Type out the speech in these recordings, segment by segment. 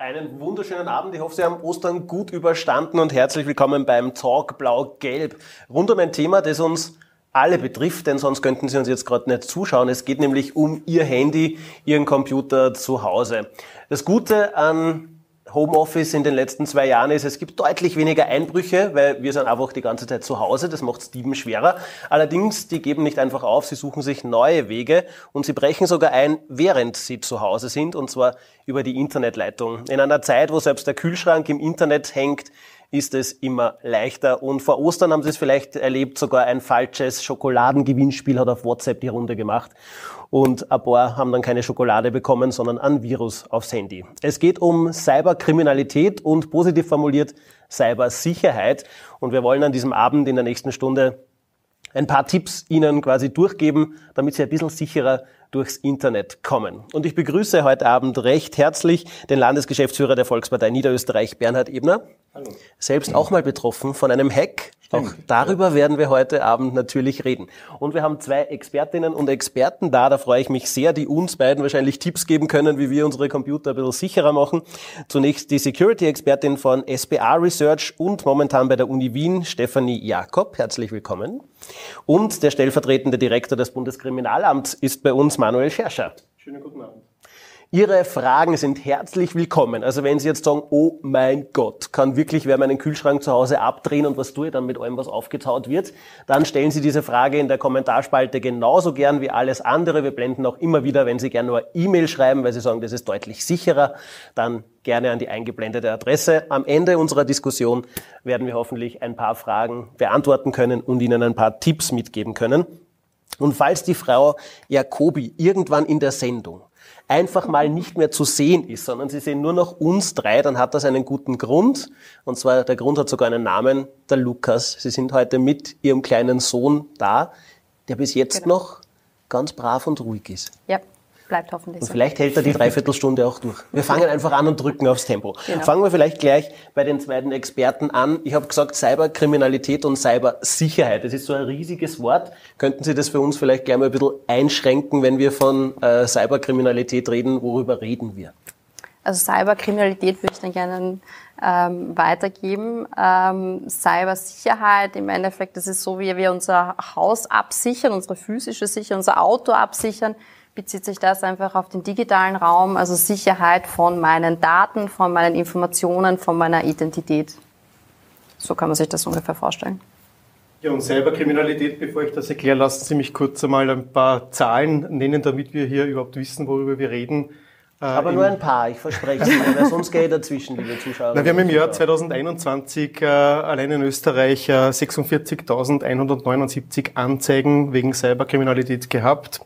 Einen wunderschönen Abend. Ich hoffe, Sie haben Ostern gut überstanden und herzlich willkommen beim Talk Blau-Gelb. Rund um ein Thema, das uns alle betrifft, denn sonst könnten Sie uns jetzt gerade nicht zuschauen. Es geht nämlich um Ihr Handy, Ihren Computer zu Hause. Das Gute an Homeoffice in den letzten zwei Jahren ist, es gibt deutlich weniger Einbrüche, weil wir sind einfach die ganze Zeit zu Hause. Das macht es Dieben schwerer. Allerdings, die geben nicht einfach auf, sie suchen sich neue Wege und sie brechen sogar ein, während sie zu Hause sind, und zwar über die Internetleitung. In einer Zeit, wo selbst der Kühlschrank im Internet hängt, ist es immer leichter. Und vor Ostern haben Sie es vielleicht erlebt, sogar ein falsches Schokoladengewinnspiel hat auf WhatsApp die Runde gemacht. Und ein paar haben dann keine Schokolade bekommen, sondern ein Virus aufs Handy. Es geht um Cyberkriminalität und positiv formuliert Cybersicherheit. Und wir wollen an diesem Abend in der nächsten Stunde ein paar Tipps Ihnen quasi durchgeben, damit Sie ein bisschen sicherer durchs Internet kommen. Und ich begrüße heute Abend recht herzlich den Landesgeschäftsführer der Volkspartei Niederösterreich, Bernhard Ebner. Hallo. Selbst auch mal betroffen von einem Hack. Stimmt. Auch darüber werden wir heute Abend natürlich reden. Und wir haben zwei Expertinnen und Experten da. Da freue ich mich sehr, die uns beiden wahrscheinlich Tipps geben können, wie wir unsere Computer ein bisschen sicherer machen. Zunächst die Security-Expertin von SBA Research und momentan bei der Uni Wien, Stefanie Jakob. Herzlich willkommen. Und der stellvertretende Direktor des Bundeskriminalamts ist bei uns Manuel Scherscher. Schönen guten Abend. Ihre Fragen sind herzlich willkommen. Also wenn Sie jetzt sagen, oh mein Gott, kann wirklich wer meinen Kühlschrank zu Hause abdrehen und was tue ich dann mit allem, was aufgetaut wird, dann stellen Sie diese Frage in der Kommentarspalte genauso gern wie alles andere. Wir blenden auch immer wieder, wenn Sie gerne nur E-Mail schreiben, weil Sie sagen, das ist deutlich sicherer, dann gerne an die eingeblendete Adresse. Am Ende unserer Diskussion werden wir hoffentlich ein paar Fragen beantworten können und Ihnen ein paar Tipps mitgeben können. Und falls die Frau Jacobi irgendwann in der Sendung einfach mal nicht mehr zu sehen ist, sondern Sie sehen nur noch uns drei, dann hat das einen guten Grund. Und zwar, der Grund hat sogar einen Namen, der Lukas. Sie sind heute mit Ihrem kleinen Sohn da, der bis jetzt genau. noch ganz brav und ruhig ist. Ja bleibt hoffentlich und so. Vielleicht hält er die Dreiviertelstunde auch durch. Wir fangen einfach an und drücken aufs Tempo. Genau. Fangen wir vielleicht gleich bei den zweiten Experten an. Ich habe gesagt, Cyberkriminalität und Cybersicherheit. Das ist so ein riesiges Wort. Könnten Sie das für uns vielleicht gleich mal ein bisschen einschränken, wenn wir von äh, Cyberkriminalität reden? Worüber reden wir? Also Cyberkriminalität würde ich dann gerne ähm, weitergeben. Ähm, Cybersicherheit im Endeffekt, das ist so, wie wir unser Haus absichern, unsere physische Sicherheit, unser Auto absichern bezieht sich das einfach auf den digitalen Raum, also Sicherheit von meinen Daten, von meinen Informationen, von meiner Identität. So kann man sich das ungefähr vorstellen. Ja, und Cyberkriminalität, bevor ich das erkläre, lassen Sie mich kurz einmal ein paar Zahlen nennen, damit wir hier überhaupt wissen, worüber wir reden. Äh, Aber nur ein paar, ich verspreche es, weil sonst gehe ich dazwischen, liebe Zuschauer. Na, wir haben im Jahr 2021 äh, allein in Österreich äh, 46.179 Anzeigen wegen Cyberkriminalität gehabt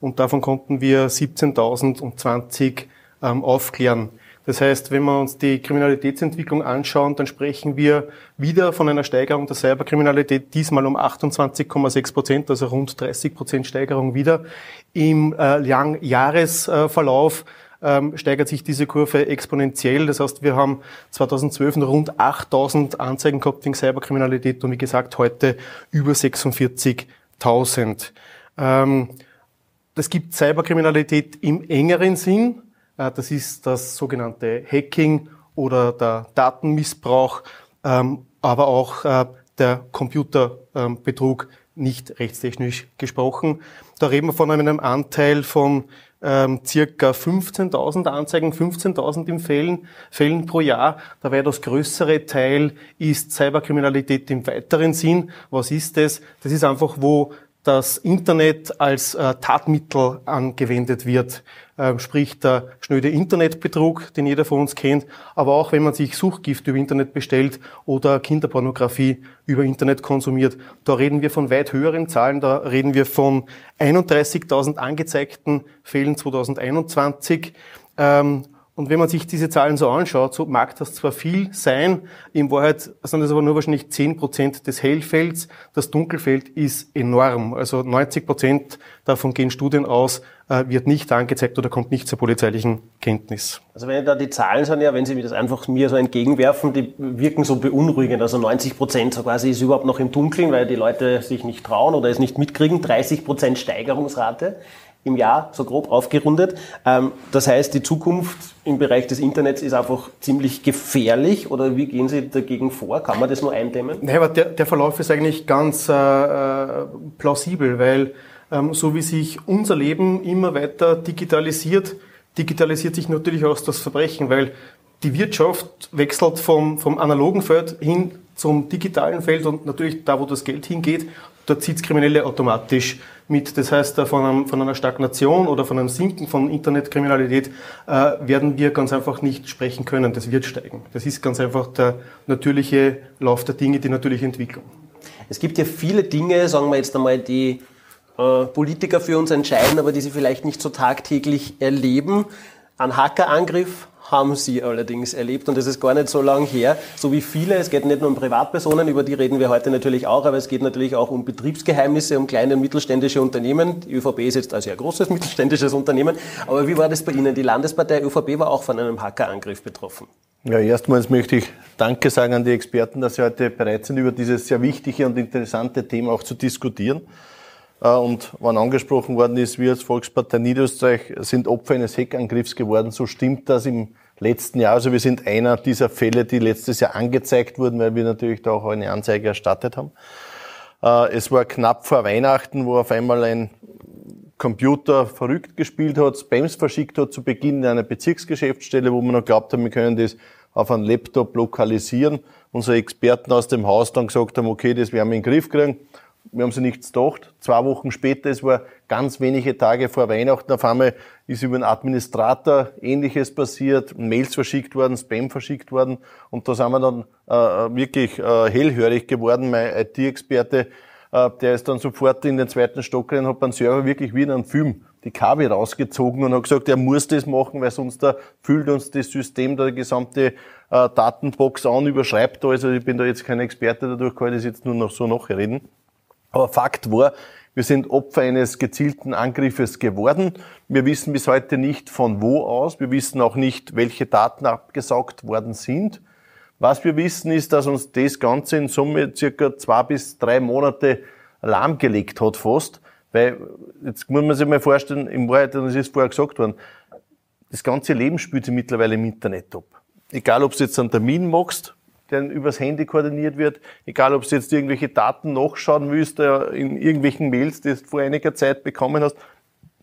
und davon konnten wir 17.020 ähm, aufklären. Das heißt, wenn wir uns die Kriminalitätsentwicklung anschauen, dann sprechen wir wieder von einer Steigerung der Cyberkriminalität, diesmal um 28,6 Prozent, also rund 30 Prozent Steigerung wieder. Im äh, Jahresverlauf ähm, steigert sich diese Kurve exponentiell. Das heißt, wir haben 2012 noch rund 8000 Anzeigen gehabt wegen Cyberkriminalität und wie gesagt heute über 46.000. Ähm, das gibt Cyberkriminalität im engeren Sinn. Äh, das ist das sogenannte Hacking oder der Datenmissbrauch, ähm, aber auch äh, der Computerbetrug nicht rechtstechnisch gesprochen. Da reden wir von einem Anteil von ähm, circa 15.000 Anzeigen, 15.000 in Fällen, Fällen pro Jahr. Dabei das größere Teil ist Cyberkriminalität im weiteren Sinn. Was ist das? Das ist einfach, wo das Internet als äh, Tatmittel angewendet wird, äh, sprich der schnöde Internetbetrug, den jeder von uns kennt, aber auch wenn man sich Suchgift über Internet bestellt oder Kinderpornografie über Internet konsumiert. Da reden wir von weit höheren Zahlen, da reden wir von 31.000 angezeigten Fällen 2021. Ähm, und wenn man sich diese Zahlen so anschaut, so mag das zwar viel sein, in Wahrheit sind das aber nur wahrscheinlich 10 Prozent des Hellfelds. Das Dunkelfeld ist enorm. Also 90 Prozent davon gehen Studien aus, äh, wird nicht angezeigt oder kommt nicht zur polizeilichen Kenntnis. Also wenn da die Zahlen sind ja, wenn Sie mir das einfach mir so entgegenwerfen, die wirken so beunruhigend. Also 90 Prozent so quasi ist überhaupt noch im Dunkeln, weil die Leute sich nicht trauen oder es nicht mitkriegen. 30 Prozent Steigerungsrate. Im Jahr, so grob aufgerundet. Ähm, das heißt, die Zukunft im Bereich des Internets ist einfach ziemlich gefährlich oder wie gehen Sie dagegen vor? Kann man das nur eindämmen? Nein, aber der, der Verlauf ist eigentlich ganz äh, äh plausibel, weil ähm, so wie sich unser Leben immer weiter digitalisiert, digitalisiert sich natürlich auch das Verbrechen, weil die Wirtschaft wechselt vom, vom analogen Feld hin zum digitalen Feld und natürlich da, wo das Geld hingeht, dort zieht Kriminelle automatisch mit. Das heißt, von, einem, von einer Stagnation oder von einem Sinken von Internetkriminalität äh, werden wir ganz einfach nicht sprechen können. Das wird steigen. Das ist ganz einfach der natürliche Lauf der Dinge, die natürliche Entwicklung. Es gibt ja viele Dinge, sagen wir jetzt einmal, die äh, Politiker für uns entscheiden, aber die sie vielleicht nicht so tagtäglich erleben. Ein Hackerangriff haben sie allerdings erlebt und das ist gar nicht so lang her. So wie viele, es geht nicht nur um Privatpersonen, über die reden wir heute natürlich auch, aber es geht natürlich auch um Betriebsgeheimnisse, um kleine und mittelständische Unternehmen. Die ÖVP ist jetzt ein sehr großes mittelständisches Unternehmen. Aber wie war das bei Ihnen? Die Landespartei ÖVP war auch von einem Hackerangriff betroffen. Ja, erstmals möchte ich Danke sagen an die Experten, dass sie heute bereit sind, über dieses sehr wichtige und interessante Thema auch zu diskutieren. Äh, und wann angesprochen worden ist, wir als Volkspartei Niederösterreich sind Opfer eines Hackangriffs geworden. So stimmt das im letzten Jahr. Also wir sind einer dieser Fälle, die letztes Jahr angezeigt wurden, weil wir natürlich da auch eine Anzeige erstattet haben. Äh, es war knapp vor Weihnachten, wo auf einmal ein Computer verrückt gespielt hat, Spams verschickt hat zu Beginn in einer Bezirksgeschäftsstelle, wo wir noch glaubt haben, wir können das auf einen Laptop lokalisieren. Unsere Experten aus dem Haus dann gesagt haben, okay, das werden wir in den Griff kriegen wir haben sie nichts gedacht. Zwei Wochen später, es war ganz wenige Tage vor Weihnachten, auf einmal ist über einen Administrator Ähnliches passiert, Mails verschickt worden, Spam verschickt worden und da sind wir dann äh, wirklich äh, hellhörig geworden. Mein IT-Experte, äh, der ist dann sofort in den zweiten Stock rein, hat beim Server wirklich wie in einem Film die Kabel rausgezogen und hat gesagt, er muss das machen, weil sonst da fühlt uns das System da die gesamte äh, Datenbox an, überschreibt da. Also ich bin da jetzt kein Experte, dadurch kann ich das jetzt nur noch so nachreden. Aber Fakt war, wir sind Opfer eines gezielten Angriffes geworden. Wir wissen bis heute nicht von wo aus. Wir wissen auch nicht, welche Daten abgesaugt worden sind. Was wir wissen ist, dass uns das Ganze in Summe circa zwei bis drei Monate lahmgelegt hat fast. Weil, jetzt muss man sich mal vorstellen, im Wahrheit, es ist vorher gesagt worden, das ganze Leben spielt sich mittlerweile im Internet ab. Egal, ob du jetzt einen Termin machst, der übers Handy koordiniert wird. Egal, ob du jetzt irgendwelche Daten nachschauen willst, in irgendwelchen Mails, die du vor einiger Zeit bekommen hast.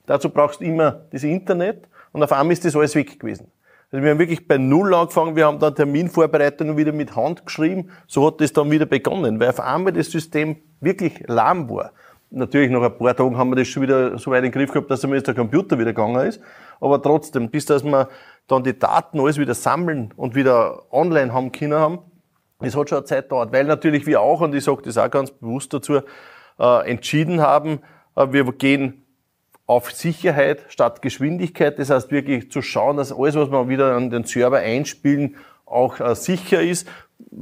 Dazu brauchst du immer das Internet und auf einmal ist das alles weg gewesen. Also wir haben wirklich bei Null angefangen, wir haben dann Terminvorbereitungen wieder mit Hand geschrieben, so hat das dann wieder begonnen, weil auf einmal das System wirklich lahm war. Natürlich nach ein paar Tagen haben wir das schon wieder so weit in den Griff gehabt, dass zumindest der Computer wieder gegangen ist. Aber trotzdem, bis dass wir dann die Daten alles wieder sammeln und wieder online haben können haben, es hat schon eine Zeit gedauert, weil natürlich wir auch, und ich sage das auch ganz bewusst dazu, äh, entschieden haben, äh, wir gehen auf Sicherheit statt Geschwindigkeit. Das heißt wirklich zu schauen, dass alles, was wir wieder an den Server einspielen, auch äh, sicher ist.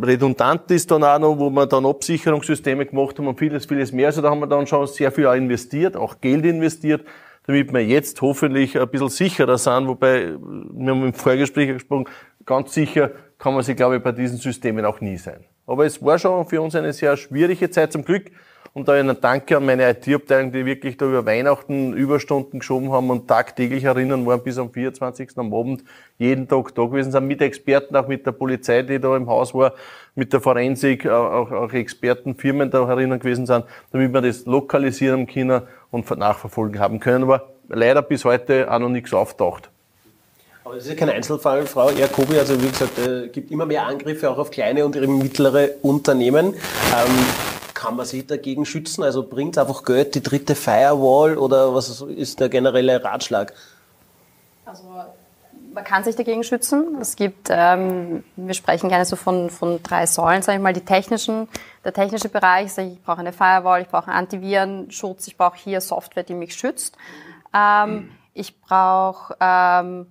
Redundant ist dann auch noch, wo wir dann Absicherungssysteme gemacht haben und vieles, vieles mehr. Also da haben wir dann schon sehr viel investiert, auch Geld investiert, damit wir jetzt hoffentlich ein bisschen sicherer sind. Wobei, wir haben im Vorgespräch gesprochen, ganz sicher kann man sich, glaube ich, bei diesen Systemen auch nie sein. Aber es war schon für uns eine sehr schwierige Zeit zum Glück. Und da einen Danke an meine IT-Abteilung, die wirklich da über Weihnachten Überstunden geschoben haben und tagtäglich erinnern waren bis am 24. am Abend jeden Tag da gewesen sind, mit Experten, auch mit der Polizei, die da im Haus war, mit der Forensik, auch, auch Expertenfirmen da erinnern gewesen sind, damit wir das lokalisieren können und nachverfolgen haben können. Aber leider bis heute auch noch nichts auftaucht. Aber das ist ja kein Einzelfall, Frau Jacobi. Also wie gesagt, es gibt immer mehr Angriffe auch auf kleine und mittlere Unternehmen. Ähm, kann man sich dagegen schützen? Also bringt einfach Geld, die dritte Firewall oder was ist der generelle Ratschlag? Also man kann sich dagegen schützen. Es gibt, ähm, wir sprechen gerne so von, von drei Säulen, sage ich mal, die technischen, der technische Bereich, sage ich, ich brauche eine Firewall, ich brauche einen Antivirenschutz, ich brauche hier Software, die mich schützt. Ähm, ich brauche ähm,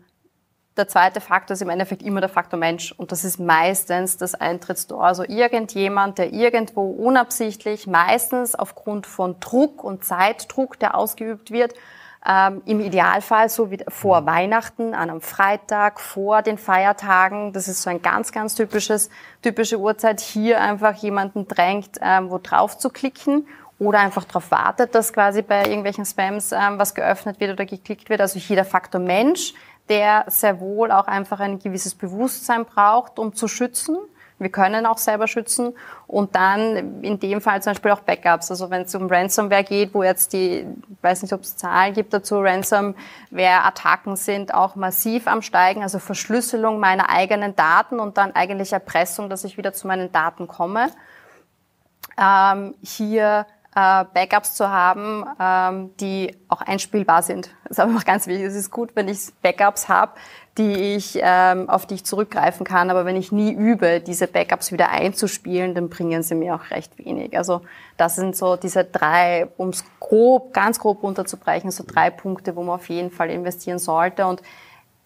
der zweite Faktor ist im Endeffekt immer der Faktor Mensch. Und das ist meistens das Eintrittstor. Also irgendjemand, der irgendwo unabsichtlich, meistens aufgrund von Druck und Zeitdruck, der ausgeübt wird, ähm, im Idealfall so wie vor Weihnachten, an einem Freitag, vor den Feiertagen. Das ist so ein ganz, ganz typisches, typische Uhrzeit. Hier einfach jemanden drängt, ähm, wo drauf zu klicken oder einfach darauf wartet, dass quasi bei irgendwelchen Spams ähm, was geöffnet wird oder geklickt wird. Also hier der Faktor Mensch, der sehr wohl auch einfach ein gewisses Bewusstsein braucht, um zu schützen. Wir können auch selber schützen und dann in dem Fall zum Beispiel auch Backups. Also wenn es um Ransomware geht, wo jetzt die, weiß nicht, ob es Zahlen gibt dazu, Ransomware-Attacken sind auch massiv am Steigen. Also Verschlüsselung meiner eigenen Daten und dann eigentlich Erpressung, dass ich wieder zu meinen Daten komme. Ähm, hier äh, Backups zu haben, ähm, die auch einspielbar sind. Das ist aber auch ganz wichtig. Es ist gut, wenn ich Backups habe, die ich, ähm, auf die ich zurückgreifen kann. Aber wenn ich nie übe, diese Backups wieder einzuspielen, dann bringen sie mir auch recht wenig. Also das sind so diese drei, um es grob, ganz grob runterzubrechen, so drei Punkte, wo man auf jeden Fall investieren sollte. Und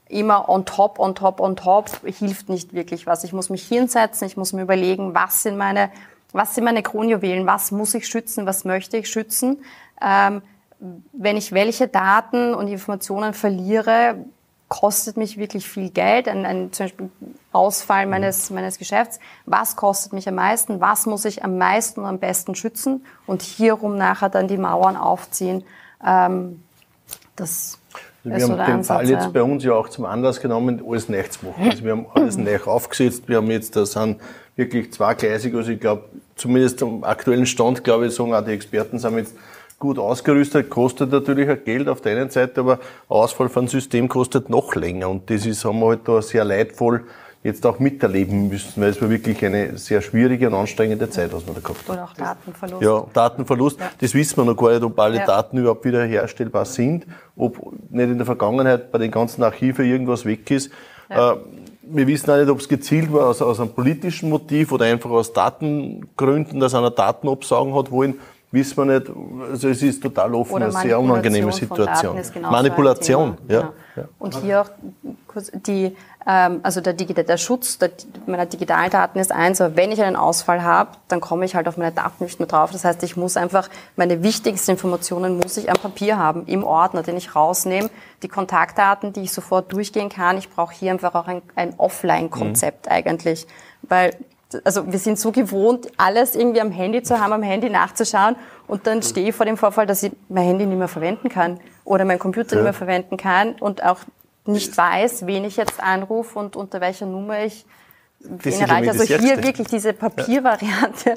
immer on top, on top, on top hilft nicht wirklich was. Ich muss mich hinsetzen, ich muss mir überlegen, was sind meine was sind meine Kronjuwelen, was muss ich schützen, was möchte ich schützen. Ähm, wenn ich welche Daten und Informationen verliere, kostet mich wirklich viel Geld, ein, ein zum Beispiel Ausfall meines, meines Geschäfts. Was kostet mich am meisten? Was muss ich am meisten und am besten schützen? Und hierum nachher dann die Mauern aufziehen. Ähm, das wir haben den Ansatz, Fall jetzt bei uns ja auch zum Anlass genommen, alles neu zu machen. Also wir haben alles neu aufgesetzt. Wir haben jetzt, da sind wirklich zweigleisig. Also ich glaube, zumindest am aktuellen Stand, glaube ich, sagen auch die Experten, sind jetzt gut ausgerüstet, kostet natürlich auch Geld auf der einen Seite, aber Ausfall von System kostet noch länger. Und das ist, haben wir halt da sehr leidvoll jetzt auch miterleben müssen, weil es war wirklich eine sehr schwierige und anstrengende Zeit, was wir da gehabt haben. Oder auch Datenverlust. Ja, Datenverlust. Ja. Das wissen wir noch gar nicht, ob alle ja. Daten überhaupt wieder herstellbar sind, ob nicht in der Vergangenheit bei den ganzen Archiven irgendwas weg ist. Ja. Äh, wir wissen auch nicht, ob es gezielt war aus, aus einem politischen Motiv oder einfach aus Datengründen, dass einer Daten absagen hat wollen, wissen wir nicht. Also es ist total offen, eine sehr unangenehme Situation. Manipulation, ja. ja. Und hier auch die, also der, der Schutz der, meiner Digitaldaten ist eins, aber wenn ich einen Ausfall habe, dann komme ich halt auf meine Daten nicht mehr drauf. Das heißt, ich muss einfach meine wichtigsten Informationen muss ich am Papier haben, im Ordner, den ich rausnehme. Die Kontaktdaten, die ich sofort durchgehen kann. Ich brauche hier einfach auch ein, ein Offline-Konzept mhm. eigentlich, weil also wir sind so gewohnt, alles irgendwie am Handy zu haben, am Handy nachzuschauen und dann stehe ich vor dem Vorfall, dass ich mein Handy nicht mehr verwenden kann oder mein Computer ja. nicht mehr verwenden kann und auch nicht weiß, wen ich jetzt anrufe und unter welcher Nummer ich wen erreiche. Also hier wirklich diese Papiervariante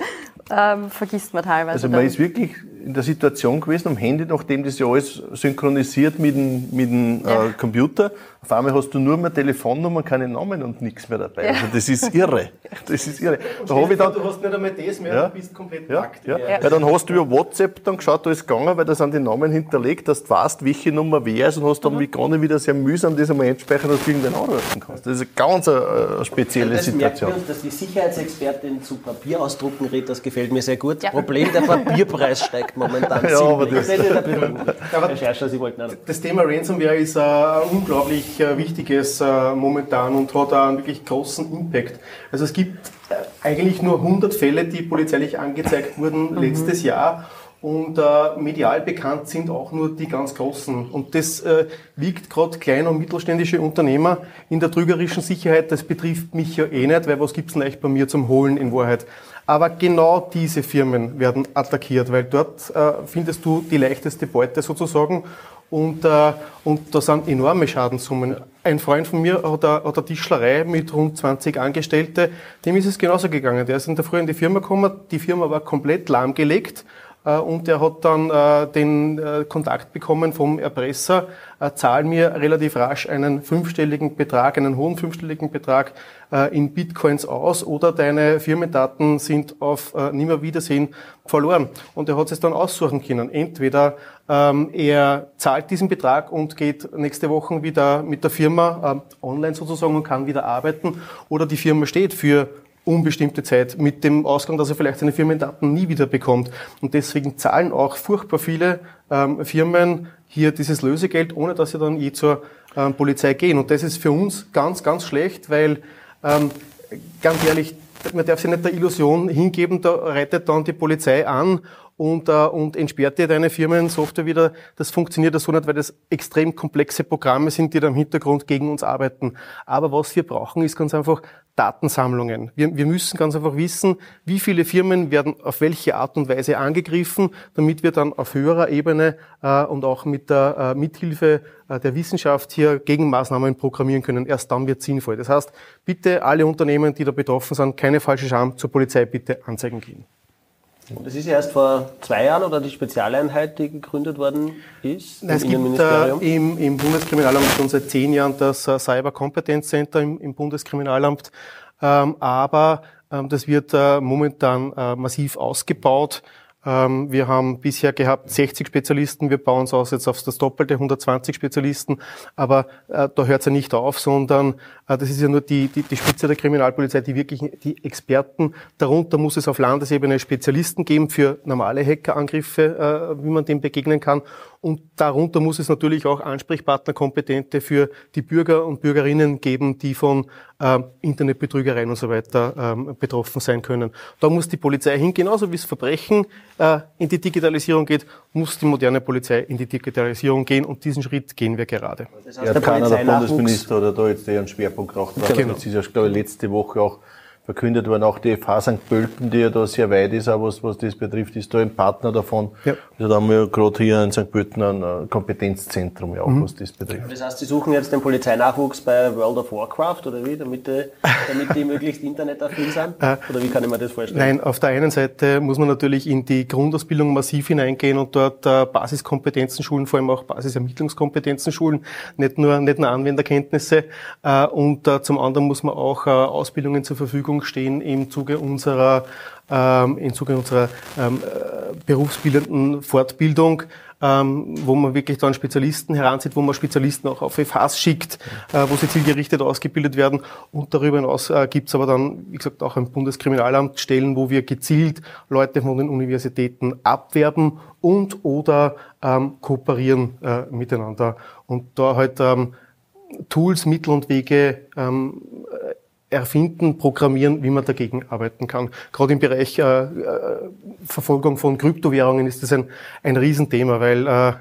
ähm, vergisst man teilweise. Also man dann. ist wirklich in der Situation gewesen, am Handy, nachdem das ja alles synchronisiert mit dem, mit dem äh, ja. äh, Computer, auf einmal hast du nur mehr Telefonnummer, keine Namen und nichts mehr dabei. Ja. Also das ist irre. Das ist irre. Da ich dann, du hast nicht einmal das mehr, ja. du bist komplett ja. nackt. Ja. Ja. Weil dann hast du über WhatsApp dann geschaut, da ist gegangen, weil da sind die Namen hinterlegt, dass du weißt, welche Nummer wer ist und hast dann mhm. wie gar nicht wieder sehr mühsam das einmal einspeichern, dass du irgendwen anrufen kannst. Das ist eine ganz äh, spezielle das Situation. Merken wir uns, dass die Sicherheitsexpertin zu Papierausdrucken redet, das gefällt mir sehr gut. Problem, der Papierpreis steigt momentan ja, aber das, aber das Thema Ransomware ist ein unglaublich äh, wichtiges äh, momentan und hat einen wirklich großen Impact. Also es gibt äh, eigentlich nur 100 Fälle, die polizeilich angezeigt wurden mhm. letztes Jahr und äh, medial bekannt sind auch nur die ganz Großen. Und das äh, wiegt gerade kleine und mittelständische Unternehmer in der trügerischen Sicherheit. Das betrifft mich ja eh nicht, weil was gibt's denn echt bei mir zum Holen in Wahrheit? Aber genau diese Firmen werden attackiert, weil dort äh, findest du die leichteste Beute sozusagen und, äh, und da sind enorme Schadenssummen. Ein Freund von mir hat eine, hat eine Tischlerei mit rund 20 Angestellte, dem ist es genauso gegangen. Der ist in der Früh in die Firma gekommen, die Firma war komplett lahmgelegt und er hat dann äh, den äh, Kontakt bekommen vom Erpresser, zahl mir relativ rasch einen fünfstelligen Betrag, einen hohen fünfstelligen Betrag in Bitcoins aus oder deine Firmendaten sind auf Nimmerwiedersehen verloren. Und er hat es dann aussuchen können. Entweder ähm, er zahlt diesen Betrag und geht nächste Woche wieder mit der Firma online sozusagen und kann wieder arbeiten oder die Firma steht für unbestimmte Zeit mit dem Ausgang, dass er vielleicht seine Firmendaten nie wieder bekommt. Und deswegen zahlen auch furchtbar viele ähm, Firmen hier dieses Lösegeld, ohne dass sie dann je zur ähm, Polizei gehen. Und das ist für uns ganz, ganz schlecht, weil ähm, ganz ehrlich, man darf sich nicht der Illusion hingeben, da reitet dann die Polizei an und, äh, und entsperrt dir deine Firmensoftware wieder. Das funktioniert so nicht, weil das extrem komplexe Programme sind, die da im Hintergrund gegen uns arbeiten. Aber was wir brauchen, ist ganz einfach Datensammlungen. Wir, wir müssen ganz einfach wissen, wie viele Firmen werden auf welche Art und Weise angegriffen, damit wir dann auf höherer Ebene äh, und auch mit der äh, Mithilfe äh, der Wissenschaft hier Gegenmaßnahmen programmieren können. Erst dann wird sinnvoll. Das heißt, bitte alle Unternehmen, die da betroffen sind, keine falsche Scham, zur Polizei bitte anzeigen gehen. Das ist ja erst vor zwei Jahren oder die Spezialeinheit, die gegründet worden ist Nein, es gibt äh, im, im, Bundeskriminalamt schon seit zehn Jahren das äh, Cyber Competence Center im, im Bundeskriminalamt, ähm, aber ähm, das wird äh, momentan äh, massiv ausgebaut. Ähm, wir haben bisher gehabt 60 Spezialisten, wir bauen es aus jetzt auf das Doppelte, 120 Spezialisten, aber äh, da hört es ja nicht auf, sondern äh, das ist ja nur die, die, die Spitze der Kriminalpolizei, die wirklich die Experten. Darunter muss es auf Landesebene Spezialisten geben für normale Hackerangriffe, äh, wie man dem begegnen kann. Und darunter muss es natürlich auch Ansprechpartnerkompetente für die Bürger und Bürgerinnen geben, die von äh, Internetbetrügereien und so weiter ähm, betroffen sein können. Da muss die Polizei hin, genauso wie es Verbrechen äh, in die Digitalisierung geht, muss die moderne Polizei in die Digitalisierung gehen und diesen Schritt gehen wir gerade. Das heißt, ja, keiner der Bundesminister oder da jetzt eher einen Schwerpunkt gemacht. Genau. Das ist ja, glaube ich, letzte Woche auch verkündet worden. Auch die FH St. Pölten, die ja da sehr weit ist, auch was, was das betrifft, ist da ein Partner davon. Ja. Also da haben wir gerade hier in St. Pölten ein Kompetenzzentrum, ja auch, mhm. was das betrifft. Das heißt, Sie suchen jetzt den Polizeinachwuchs bei World of Warcraft oder wie, damit die, damit die möglichst internetaffin sind? Äh, oder wie kann ich mir das vorstellen? Nein, auf der einen Seite muss man natürlich in die Grundausbildung massiv hineingehen und dort äh, Basiskompetenzen schulen, vor allem auch Basisermittlungskompetenzen schulen, nicht nur, nicht nur Anwenderkenntnisse. Äh, und zum anderen muss man auch Ausbildungen zur Verfügung Verfügung stehen im Zuge unserer, ähm, im Zuge unserer ähm, äh, berufsbildenden Fortbildung, ähm, wo man wirklich dann Spezialisten heranzieht, wo man Spezialisten auch auf FHs schickt, äh, wo sie zielgerichtet ausgebildet werden. Und darüber hinaus äh, gibt es aber dann, wie gesagt, auch im Bundeskriminalamt Stellen, wo wir gezielt Leute von den Universitäten abwerben und oder ähm, kooperieren äh, miteinander. Und da halt ähm, Tools, Mittel und Wege ähm, erfinden, programmieren, wie man dagegen arbeiten kann. Gerade im Bereich äh, äh, Verfolgung von Kryptowährungen ist das ein, ein Riesenthema, weil äh,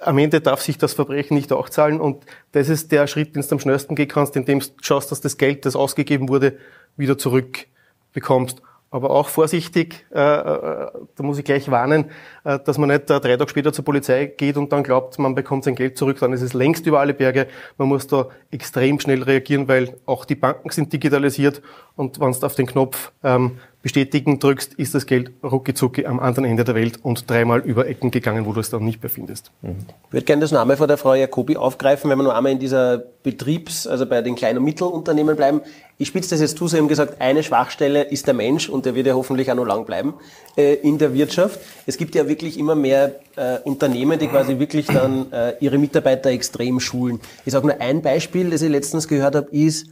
am Ende darf sich das Verbrechen nicht auch zahlen und das ist der Schritt, den du am schnellsten gehen kannst, indem du schaust, dass das Geld, das ausgegeben wurde, wieder zurückbekommst aber auch vorsichtig, äh, äh, da muss ich gleich warnen, äh, dass man nicht äh, drei Tage später zur Polizei geht und dann glaubt, man bekommt sein Geld zurück, dann ist es längst über alle Berge. Man muss da extrem schnell reagieren, weil auch die Banken sind digitalisiert und wenn du auf den Knopf ähm, bestätigen drückst, ist das Geld rucki am anderen Ende der Welt und dreimal über Ecken gegangen, wo du es dann nicht mehr findest. Mhm. Ich würde gerne das Name von der Frau Jacobi aufgreifen, wenn wir noch einmal in dieser Betriebs-, also bei den kleinen und Mittelunternehmen bleiben. Ich spitze das jetzt zu, Sie haben gesagt, eine Schwachstelle ist der Mensch und der wird ja hoffentlich auch noch lang bleiben äh, in der Wirtschaft. Es gibt ja wirklich immer mehr äh, Unternehmen, die quasi wirklich dann äh, ihre Mitarbeiter extrem schulen. Ich sage nur ein Beispiel, das ich letztens gehört habe, ist,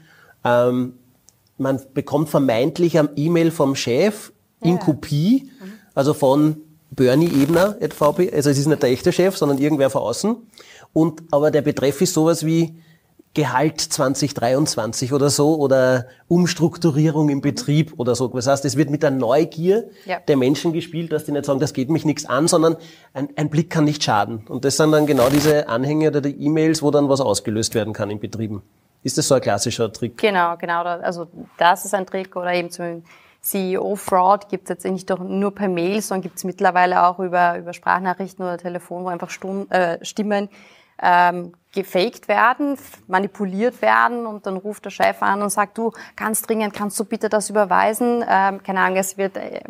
ähm, man bekommt vermeintlich am E-Mail vom Chef in ja. Kopie, also von Bernie Ebner, VP, also es ist nicht der echte Chef, sondern irgendwer von außen. Und, aber der Betreff ist sowas wie Gehalt 2023 oder so oder Umstrukturierung im Betrieb oder so. Das heißt, es wird mit der Neugier ja. der Menschen gespielt, dass die nicht sagen, das geht mich nichts an, sondern ein, ein, Blick kann nicht schaden. Und das sind dann genau diese Anhänge oder die E-Mails, wo dann was ausgelöst werden kann in Betrieben. Ist das so ein klassischer Trick? Genau, genau. Also das ist ein Trick oder eben zum CEO-Fraud gibt es jetzt nicht nur per Mail, sondern gibt es mittlerweile auch über, über Sprachnachrichten oder Telefon, wo einfach Stum äh, Stimmen ähm, gefaked werden, manipuliert werden und dann ruft der Chef an und sagt, du, ganz dringend, kannst du bitte das überweisen? Ähm, keine Ahnung, es wird, äh,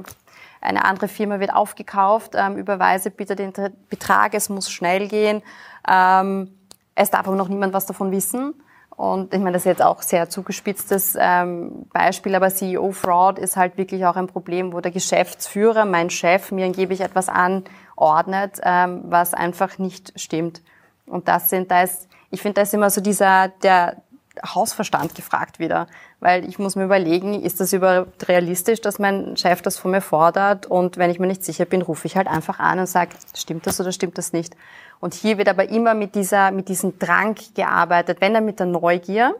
eine andere Firma wird aufgekauft, ähm, überweise bitte den Betrag, es muss schnell gehen. Ähm, es darf aber noch niemand was davon wissen. Und ich meine, das ist jetzt auch sehr zugespitztes ähm, Beispiel, aber CEO-Fraud ist halt wirklich auch ein Problem, wo der Geschäftsführer, mein Chef, mir angeblich etwas anordnet, ähm, was einfach nicht stimmt. Und das sind, da ist, ich finde, da ist immer so dieser, der Hausverstand gefragt wieder. Weil ich muss mir überlegen, ist das überhaupt realistisch, dass mein Chef das von mir fordert? Und wenn ich mir nicht sicher bin, rufe ich halt einfach an und sage, stimmt das oder stimmt das nicht? Und hier wird aber immer mit dieser, mit diesem Drang gearbeitet, wenn dann mit der Neugier.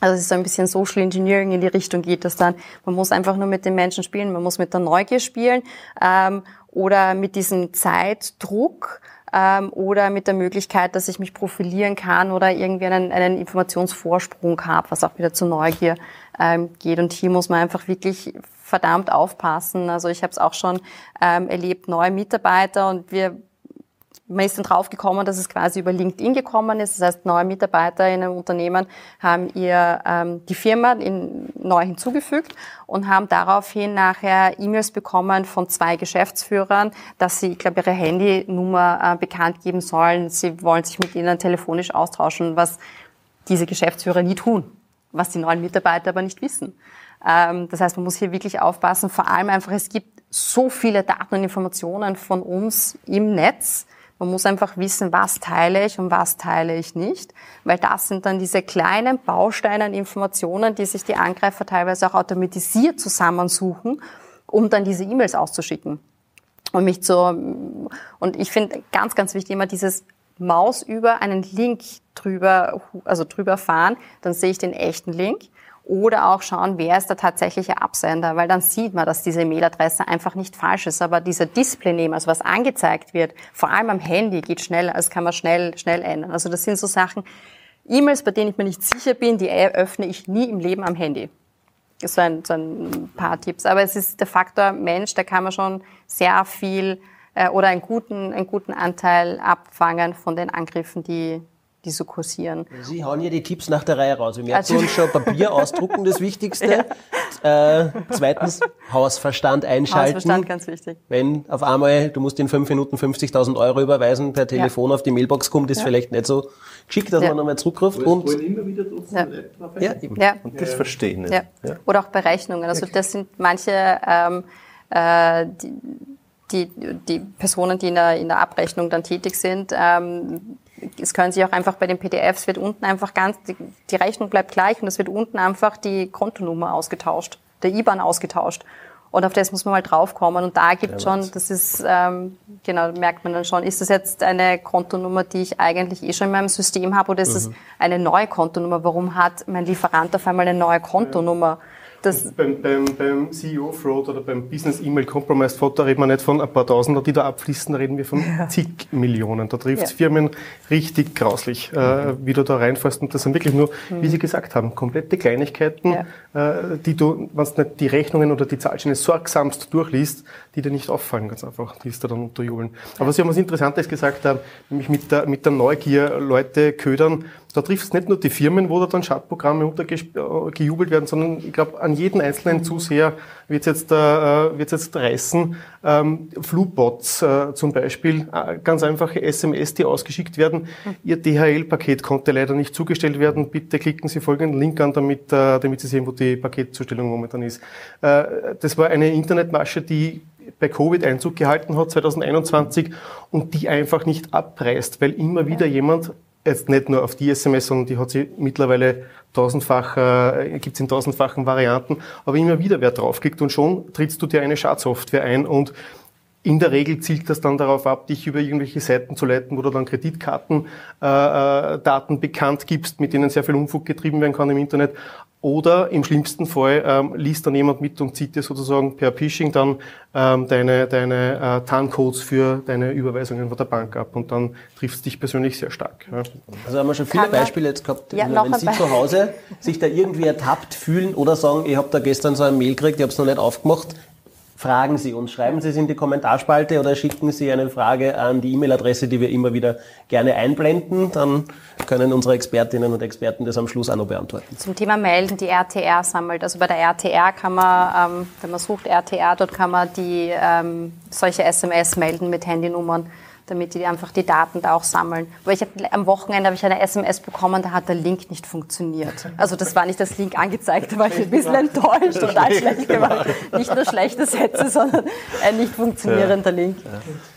Also es ist so ein bisschen Social Engineering in die Richtung geht, dass dann, man muss einfach nur mit den Menschen spielen, man muss mit der Neugier spielen. Ähm, oder mit diesem Zeitdruck ähm, oder mit der Möglichkeit, dass ich mich profilieren kann oder irgendwie einen, einen Informationsvorsprung habe, was auch wieder zur Neugier ähm, geht. Und hier muss man einfach wirklich verdammt aufpassen. Also ich habe es auch schon ähm, erlebt, neue Mitarbeiter und wir man ist dann drauf gekommen, dass es quasi über LinkedIn gekommen ist. Das heißt, neue Mitarbeiter in einem Unternehmen haben ihr ähm, die Firma in, neu hinzugefügt und haben daraufhin nachher E-Mails bekommen von zwei Geschäftsführern, dass sie, ich glaube, ihre Handynummer äh, bekannt geben sollen. Sie wollen sich mit ihnen telefonisch austauschen, was diese Geschäftsführer nie tun, was die neuen Mitarbeiter aber nicht wissen. Ähm, das heißt, man muss hier wirklich aufpassen. Vor allem einfach, es gibt so viele Daten und Informationen von uns im Netz, man muss einfach wissen, was teile ich und was teile ich nicht, weil das sind dann diese kleinen Bausteine an Informationen, die sich die Angreifer teilweise auch automatisiert zusammensuchen, um dann diese E-Mails auszuschicken. Und mich zu, und ich finde ganz, ganz wichtig immer dieses Maus über einen Link drüber, also drüber fahren, dann sehe ich den echten Link oder auch schauen, wer ist der tatsächliche Absender, weil dann sieht man, dass diese E-Mail-Adresse einfach nicht falsch ist. Aber dieser Display-Name, also was angezeigt wird, vor allem am Handy, geht schneller, das kann man schnell, schnell ändern. Also das sind so Sachen, E-Mails, bei denen ich mir nicht sicher bin, die öffne ich nie im Leben am Handy. Das so ein, so ein paar Tipps. Aber es ist der Faktor Mensch, da kann man schon sehr viel äh, oder einen guten, einen guten Anteil abfangen von den Angriffen, die, die so kursieren. Sie hauen ja die Tipps nach der Reihe raus. Wir merken also, uns schon Papier ausdrucken, das Wichtigste. Ja. Äh, zweitens, Hausverstand einschalten. Hausverstand, ganz wichtig. Wenn auf einmal, du musst in fünf Minuten 50.000 Euro überweisen, per Telefon ja. auf die Mailbox kommt, ist ja. vielleicht nicht so geschickt, dass man nochmal zurückruft. Und immer wieder ja. Ja. Und das Verstehen. Ja. Oder auch Berechnungen. Also das sind manche... Ähm, äh, die, die, die Personen, die in der, in der Abrechnung dann tätig sind, ähm, es können sich auch einfach bei den PDFs wird unten einfach ganz, die, die Rechnung bleibt gleich und es wird unten einfach die Kontonummer ausgetauscht, der IBAN ausgetauscht. Und auf das muss man mal draufkommen. Und da gibt ja, schon, das ist, ähm, genau, merkt man dann schon, ist das jetzt eine Kontonummer, die ich eigentlich eh schon in meinem System habe oder ist es mhm. eine neue Kontonummer? Warum hat mein Lieferant auf einmal eine neue Kontonummer? Ja. Das beim, beim, beim CEO-Fraud oder beim Business-E-Mail-Compromise-Fraud, da reden wir nicht von ein paar Tausender, die da abfließen, da reden wir von ja. zig Millionen. Da trifft es ja. Firmen richtig grauslich, äh, wie du da reinfällst. Und das sind wirklich nur, mhm. wie Sie gesagt haben, komplette Kleinigkeiten, ja. äh, die du, wenn du nicht die Rechnungen oder die Zahlscheine sorgsamst durchliest, die dir nicht auffallen, ganz einfach, die ist da dann unterjubeln. Aber Sie haben was Interessantes gesagt, äh, nämlich mit der, mit der Neugier Leute ködern. Da trifft es nicht nur die Firmen, wo da dann Schadprogramme untergejubelt werden, sondern ich glaube, an jeden einzelnen Zuseher wird es jetzt, äh, wird's jetzt reißen. Ähm, Flugbots äh, zum Beispiel, äh, ganz einfache SMS, die ausgeschickt werden. Ihr DHL-Paket konnte leider nicht zugestellt werden. Bitte klicken Sie folgenden Link an, damit, äh, damit Sie sehen, wo die Paketzustellung momentan ist. Äh, das war eine Internetmasche, die bei Covid Einzug gehalten hat 2021 und die einfach nicht abreißt, weil immer wieder jemand jetzt nicht nur auf die SMS, sondern die hat sie mittlerweile tausendfach, äh, gibt es in tausendfachen Varianten, aber immer wieder wer draufklickt und schon trittst du dir eine Schadsoftware ein und in der Regel zielt das dann darauf ab, dich über irgendwelche Seiten zu leiten, wo du dann Kreditkartendaten äh, äh, bekannt gibst, mit denen sehr viel Unfug getrieben werden kann im Internet. Oder im schlimmsten Fall ähm, liest dann jemand mit und zieht dir sozusagen per Phishing dann ähm, deine, deine äh, TAN-Codes für deine Überweisungen von der Bank ab und dann trifft es dich persönlich sehr stark. Ja. Also haben wir schon viele Kann Beispiele jetzt gehabt, ja, wenn Sie zu Hause sich da irgendwie ertappt fühlen oder sagen, ich habe da gestern so ein Mail gekriegt, ich habe es noch nicht aufgemacht, fragen Sie uns. Schreiben Sie es in die Kommentarspalte oder schicken Sie eine Frage an die E-Mail-Adresse, die wir immer wieder gerne einblenden. Dann können unsere Expertinnen und Experten das am Schluss auch noch beantworten. Zum Thema Melden, die RTR sammelt. Also bei der RTR kann man, ähm, wenn man sucht RTR, dort kann man die ähm, solche SMS melden mit Handynummern damit die einfach die Daten da auch sammeln. Aber ich hab, am Wochenende habe ich eine SMS bekommen, da hat der Link nicht funktioniert. Also das war nicht das Link angezeigt, da war ich ein bisschen enttäuscht und schlecht gemacht. Nicht nur schlechte Sätze, sondern ein nicht funktionierender Link.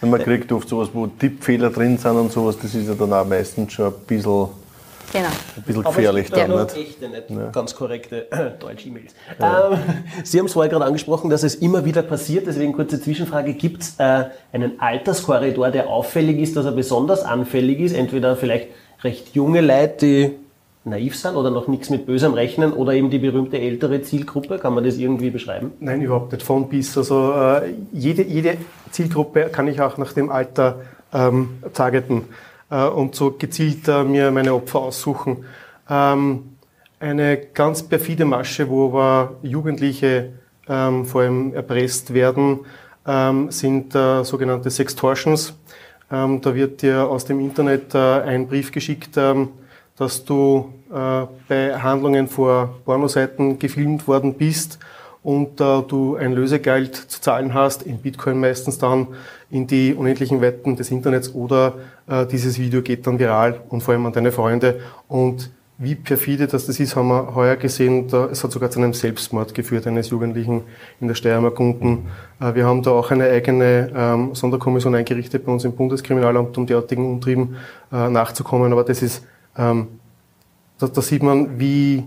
Ja. Man kriegt oft sowas, wo Tippfehler drin sind und sowas, das ist ja dann auch meistens schon ein bisschen Genau. Ein bisschen gefährlich Aber dann, nicht? echte, nicht ja. ganz korrekte äh, Deutsch-E-Mails. Ja. Ähm, Sie haben es vorher gerade angesprochen, dass es immer wieder passiert, deswegen kurze Zwischenfrage. Gibt es äh, einen Alterskorridor, der auffällig ist, dass er besonders anfällig ist? Entweder vielleicht recht junge Leute, die naiv sind oder noch nichts mit Bösem rechnen oder eben die berühmte ältere Zielgruppe? Kann man das irgendwie beschreiben? Nein, überhaupt nicht. Von bis. Also äh, jede, jede Zielgruppe kann ich auch nach dem Alter ähm, targeten äh, und so gezielt äh, mir meine Opfer aussuchen. Ähm, eine ganz perfide Masche, wo aber Jugendliche ähm, vor allem erpresst werden, ähm, sind äh, sogenannte Sextortions. Ähm, da wird dir aus dem Internet äh, ein Brief geschickt, ähm, dass du äh, bei Handlungen vor Pornoseiten gefilmt worden bist und äh, du ein Lösegeld zu zahlen hast, in Bitcoin meistens dann, in die unendlichen Wetten des Internets oder äh, dieses Video geht dann viral und vor allem an deine Freunde und wie perfide das, das ist, haben wir heuer gesehen. Da, es hat sogar zu einem Selbstmord geführt eines Jugendlichen in der Steiermark unten. Äh, wir haben da auch eine eigene ähm, Sonderkommission eingerichtet bei uns im Bundeskriminalamt, um derartigen Umtrieben äh, nachzukommen. Aber das ist, ähm, da, da sieht man, wie,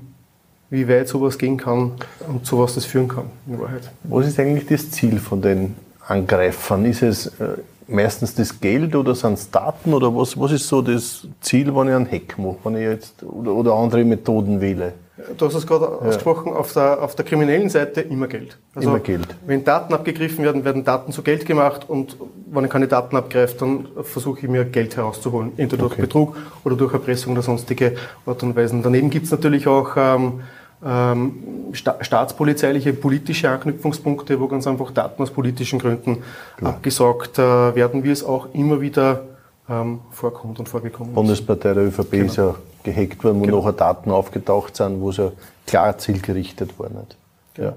wie weit sowas gehen kann und zu was das führen kann, in Wahrheit. Was ist eigentlich das Ziel von den Angreifern? Ist es äh, meistens das Geld oder sind es Daten oder was, was ist so das Ziel, wenn ich einen Hack mache, wenn ich jetzt oder, oder andere Methoden wähle? Du hast es gerade ja. ausgesprochen, auf der, auf der kriminellen Seite immer Geld. Also immer Geld. Wenn Daten abgegriffen werden, werden Daten zu Geld gemacht und wenn ich keine Daten abgreife, dann versuche ich mir Geld herauszuholen, entweder durch okay. Betrug oder durch Erpressung oder sonstige Art und Weisen. Daneben gibt es natürlich auch ähm, ähm, sta staatspolizeiliche politische Anknüpfungspunkte, wo ganz einfach Daten aus politischen Gründen Klar. abgesaugt äh, werden, wie es auch immer wieder ähm, vorkommt und vorgekommen ist. Bundespartei der ÖVP genau. ist ja gehackt worden, wo genau. nachher Daten aufgetaucht sind, wo es ja klar zielgerichtet war. Nicht? Ja.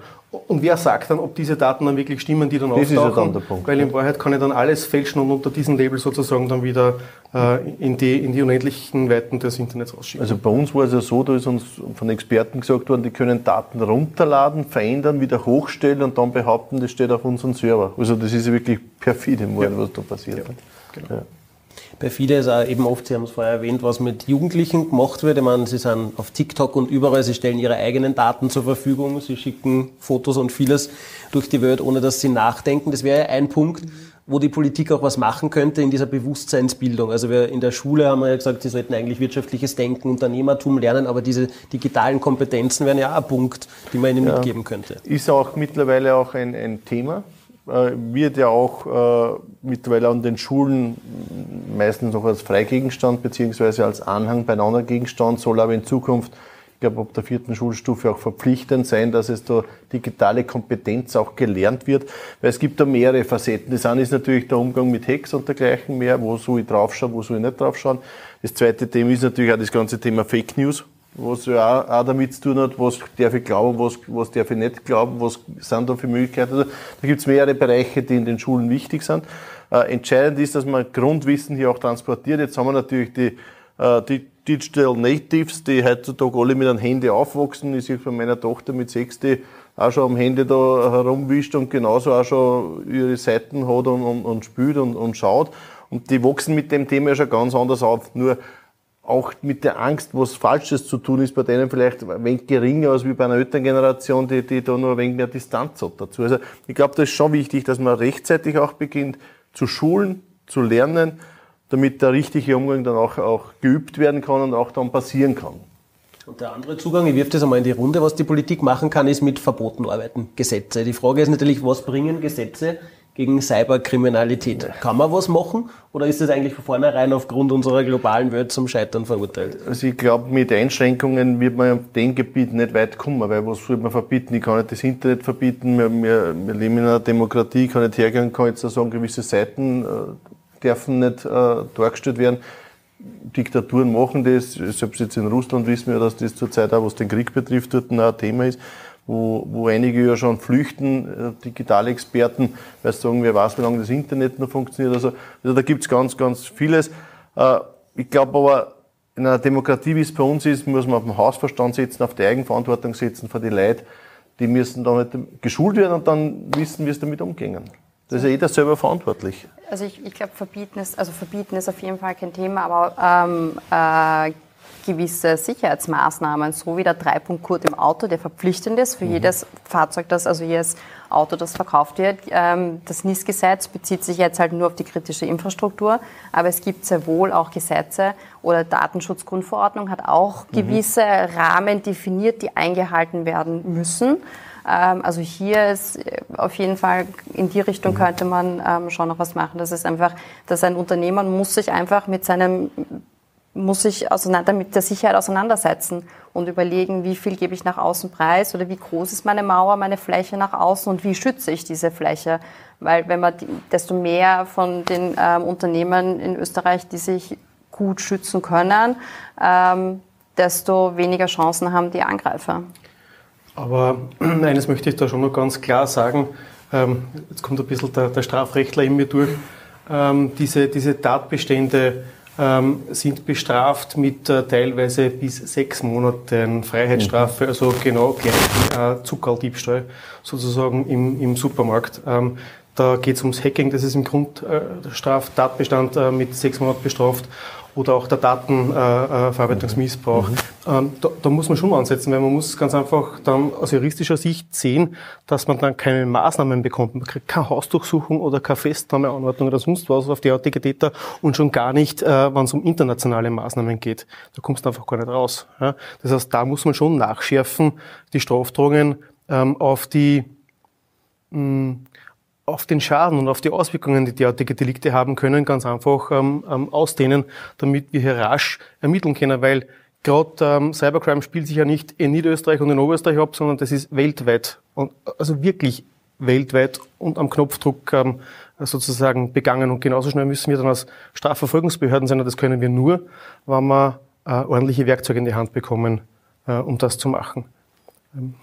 Und wer sagt dann, ob diese Daten dann wirklich stimmen, die dann das auftauchen? Ist ja dann der Punkt. Weil in Wahrheit kann ich dann alles fälschen und unter diesem Label sozusagen dann wieder äh, in, die, in die unendlichen Weiten des Internets rausschicken. Also bei uns war es ja so, da ist uns von Experten gesagt worden, die können Daten runterladen, verändern, wieder hochstellen und dann behaupten, das steht auf unserem Server. Also das ist ja wirklich perfide, ja. was da passiert. Ja, genau. Ja perfide ist auch eben oft, Sie haben es vorher erwähnt, was mit Jugendlichen gemacht wird. Ich meine, sie sind auf TikTok und überall, sie stellen ihre eigenen Daten zur Verfügung, sie schicken Fotos und vieles durch die Welt, ohne dass sie nachdenken. Das wäre ein Punkt, wo die Politik auch was machen könnte in dieser Bewusstseinsbildung. Also wir in der Schule haben wir ja gesagt, sie sollten eigentlich wirtschaftliches Denken, Unternehmertum lernen, aber diese digitalen Kompetenzen wären ja auch ein Punkt, die man ihnen ja, mitgeben könnte. Ist auch mittlerweile auch ein, ein Thema wird ja auch äh, mittlerweile an den Schulen meistens noch als Freigegenstand beziehungsweise als Anhang bei einem anderen Gegenstand, soll aber in Zukunft, ich glaube, ab der vierten Schulstufe auch verpflichtend sein, dass es da digitale Kompetenz auch gelernt wird, weil es gibt da mehrere Facetten. Das eine ist natürlich der Umgang mit Hacks und dergleichen mehr, wo soll ich draufschauen, wo soll ich nicht draufschauen. Das zweite Thema ist natürlich auch das ganze Thema Fake News was ja auch, auch damit zu tun hat, was darf ich glauben, was, was darf ich nicht glauben, was sind da für Möglichkeiten. Also, da gibt es mehrere Bereiche, die in den Schulen wichtig sind. Äh, entscheidend ist, dass man Grundwissen hier auch transportiert. Jetzt haben wir natürlich die, äh, die Digital Natives, die heutzutage alle mit einem Handy aufwachsen. Ich sehe von meiner Tochter mit sechs, die auch schon am Handy da herumwischt und genauso auch schon ihre Seiten hat und, und, und spielt und, und schaut. Und die wachsen mit dem Thema schon ganz anders auf. Nur auch mit der Angst, was Falsches zu tun ist, bei denen vielleicht ein wenig geringer als wie bei einer älteren Generation, die, die da nur ein wenig mehr Distanz hat dazu. Also ich glaube, das ist schon wichtig, dass man rechtzeitig auch beginnt zu schulen, zu lernen, damit der richtige Umgang dann auch, auch geübt werden kann und auch dann passieren kann. Und der andere Zugang, ich wirf das einmal in die Runde, was die Politik machen kann, ist mit Verboten arbeiten, Gesetze. Die Frage ist natürlich, was bringen Gesetze gegen Cyberkriminalität. Kann man was machen oder ist das eigentlich von vornherein aufgrund unserer globalen Welt zum Scheitern verurteilt? Also ich glaube, mit Einschränkungen wird man auf dem Gebiet nicht weit kommen, weil was soll man verbieten? Ich kann nicht das Internet verbieten, wir, wir, wir leben in einer Demokratie, ich kann nicht hergehen, kann jetzt sagen, gewisse Seiten äh, dürfen nicht äh, dargestellt werden. Diktaturen machen das, selbst jetzt in Russland wissen wir, dass das zurzeit auch, was den Krieg betrifft, dort ein Thema ist wo, wo einige ja schon flüchten, äh, digitale Experten, weil sie sagen, wer weiß, wie lange das Internet noch funktioniert. Also, also da gibt's ganz, ganz vieles. Äh, ich glaube aber, in einer Demokratie, wie es bei uns ist, muss man auf den Hausverstand setzen, auf die Eigenverantwortung setzen für die Leute. Die müssen dann halt geschult werden und dann wissen, wie es damit umgehen. Das ist ja jeder selber verantwortlich. Also ich, ich glaube, verbieten ist, also verbieten ist auf jeden Fall kein Thema, aber ähm, äh, gewisse Sicherheitsmaßnahmen, so wie der Dreipunktcode im Auto, der verpflichtend ist für mhm. jedes Fahrzeug, das, also jedes Auto, das verkauft wird. Ähm, das NIS-Gesetz bezieht sich jetzt halt nur auf die kritische Infrastruktur, aber es gibt sehr wohl auch Gesetze oder Datenschutzgrundverordnung hat auch mhm. gewisse Rahmen definiert, die eingehalten werden müssen. Ähm, also hier ist äh, auf jeden Fall in die Richtung mhm. könnte man ähm, schon noch was machen. Das ist einfach, dass ein Unternehmer muss sich einfach mit seinem muss sich auseinander mit der Sicherheit auseinandersetzen und überlegen, wie viel gebe ich nach außen preis oder wie groß ist meine Mauer, meine Fläche nach außen und wie schütze ich diese Fläche. Weil wenn man desto mehr von den ähm, Unternehmen in Österreich, die sich gut schützen können, ähm, desto weniger Chancen haben die Angreifer. Aber eines möchte ich da schon noch ganz klar sagen. Ähm, jetzt kommt ein bisschen der, der Strafrechtler in mir durch. Ähm, diese, diese Tatbestände ähm, sind bestraft mit äh, teilweise bis sechs Monaten Freiheitsstrafe, mhm. also genau gleich wie äh, Zuckerdiebstahl sozusagen im, im Supermarkt. Ähm, da geht es ums Hacking, das ist im Grundstraftatbestand äh, mit sechs Monaten bestraft oder auch der Datenverarbeitungsmissbrauch. Mhm. Ähm, da, da, muss man schon ansetzen, weil man muss ganz einfach dann aus juristischer Sicht sehen, dass man dann keine Maßnahmen bekommt. Man kriegt keine Hausdurchsuchung oder keine Festnahmeanordnung oder sonst was auf die heutige Täter und schon gar nicht, äh, wenn es um internationale Maßnahmen geht. Da kommst du einfach gar nicht raus. Ja? Das heißt, da muss man schon nachschärfen, die Strafdrohungen ähm, auf die mh, auf den Schaden und auf die Auswirkungen, die derartige Delikte haben können, ganz einfach ähm, ähm, ausdehnen, damit wir hier rasch ermitteln können, weil gerade ähm, Cybercrime spielt sich ja nicht in Niederösterreich und in Oberösterreich ab, sondern das ist weltweit und also wirklich weltweit und am Knopfdruck ähm, sozusagen begangen und genauso schnell müssen wir dann als Strafverfolgungsbehörden sein und das können wir nur, wenn wir äh, ordentliche Werkzeuge in die Hand bekommen, äh, um das zu machen. Ähm.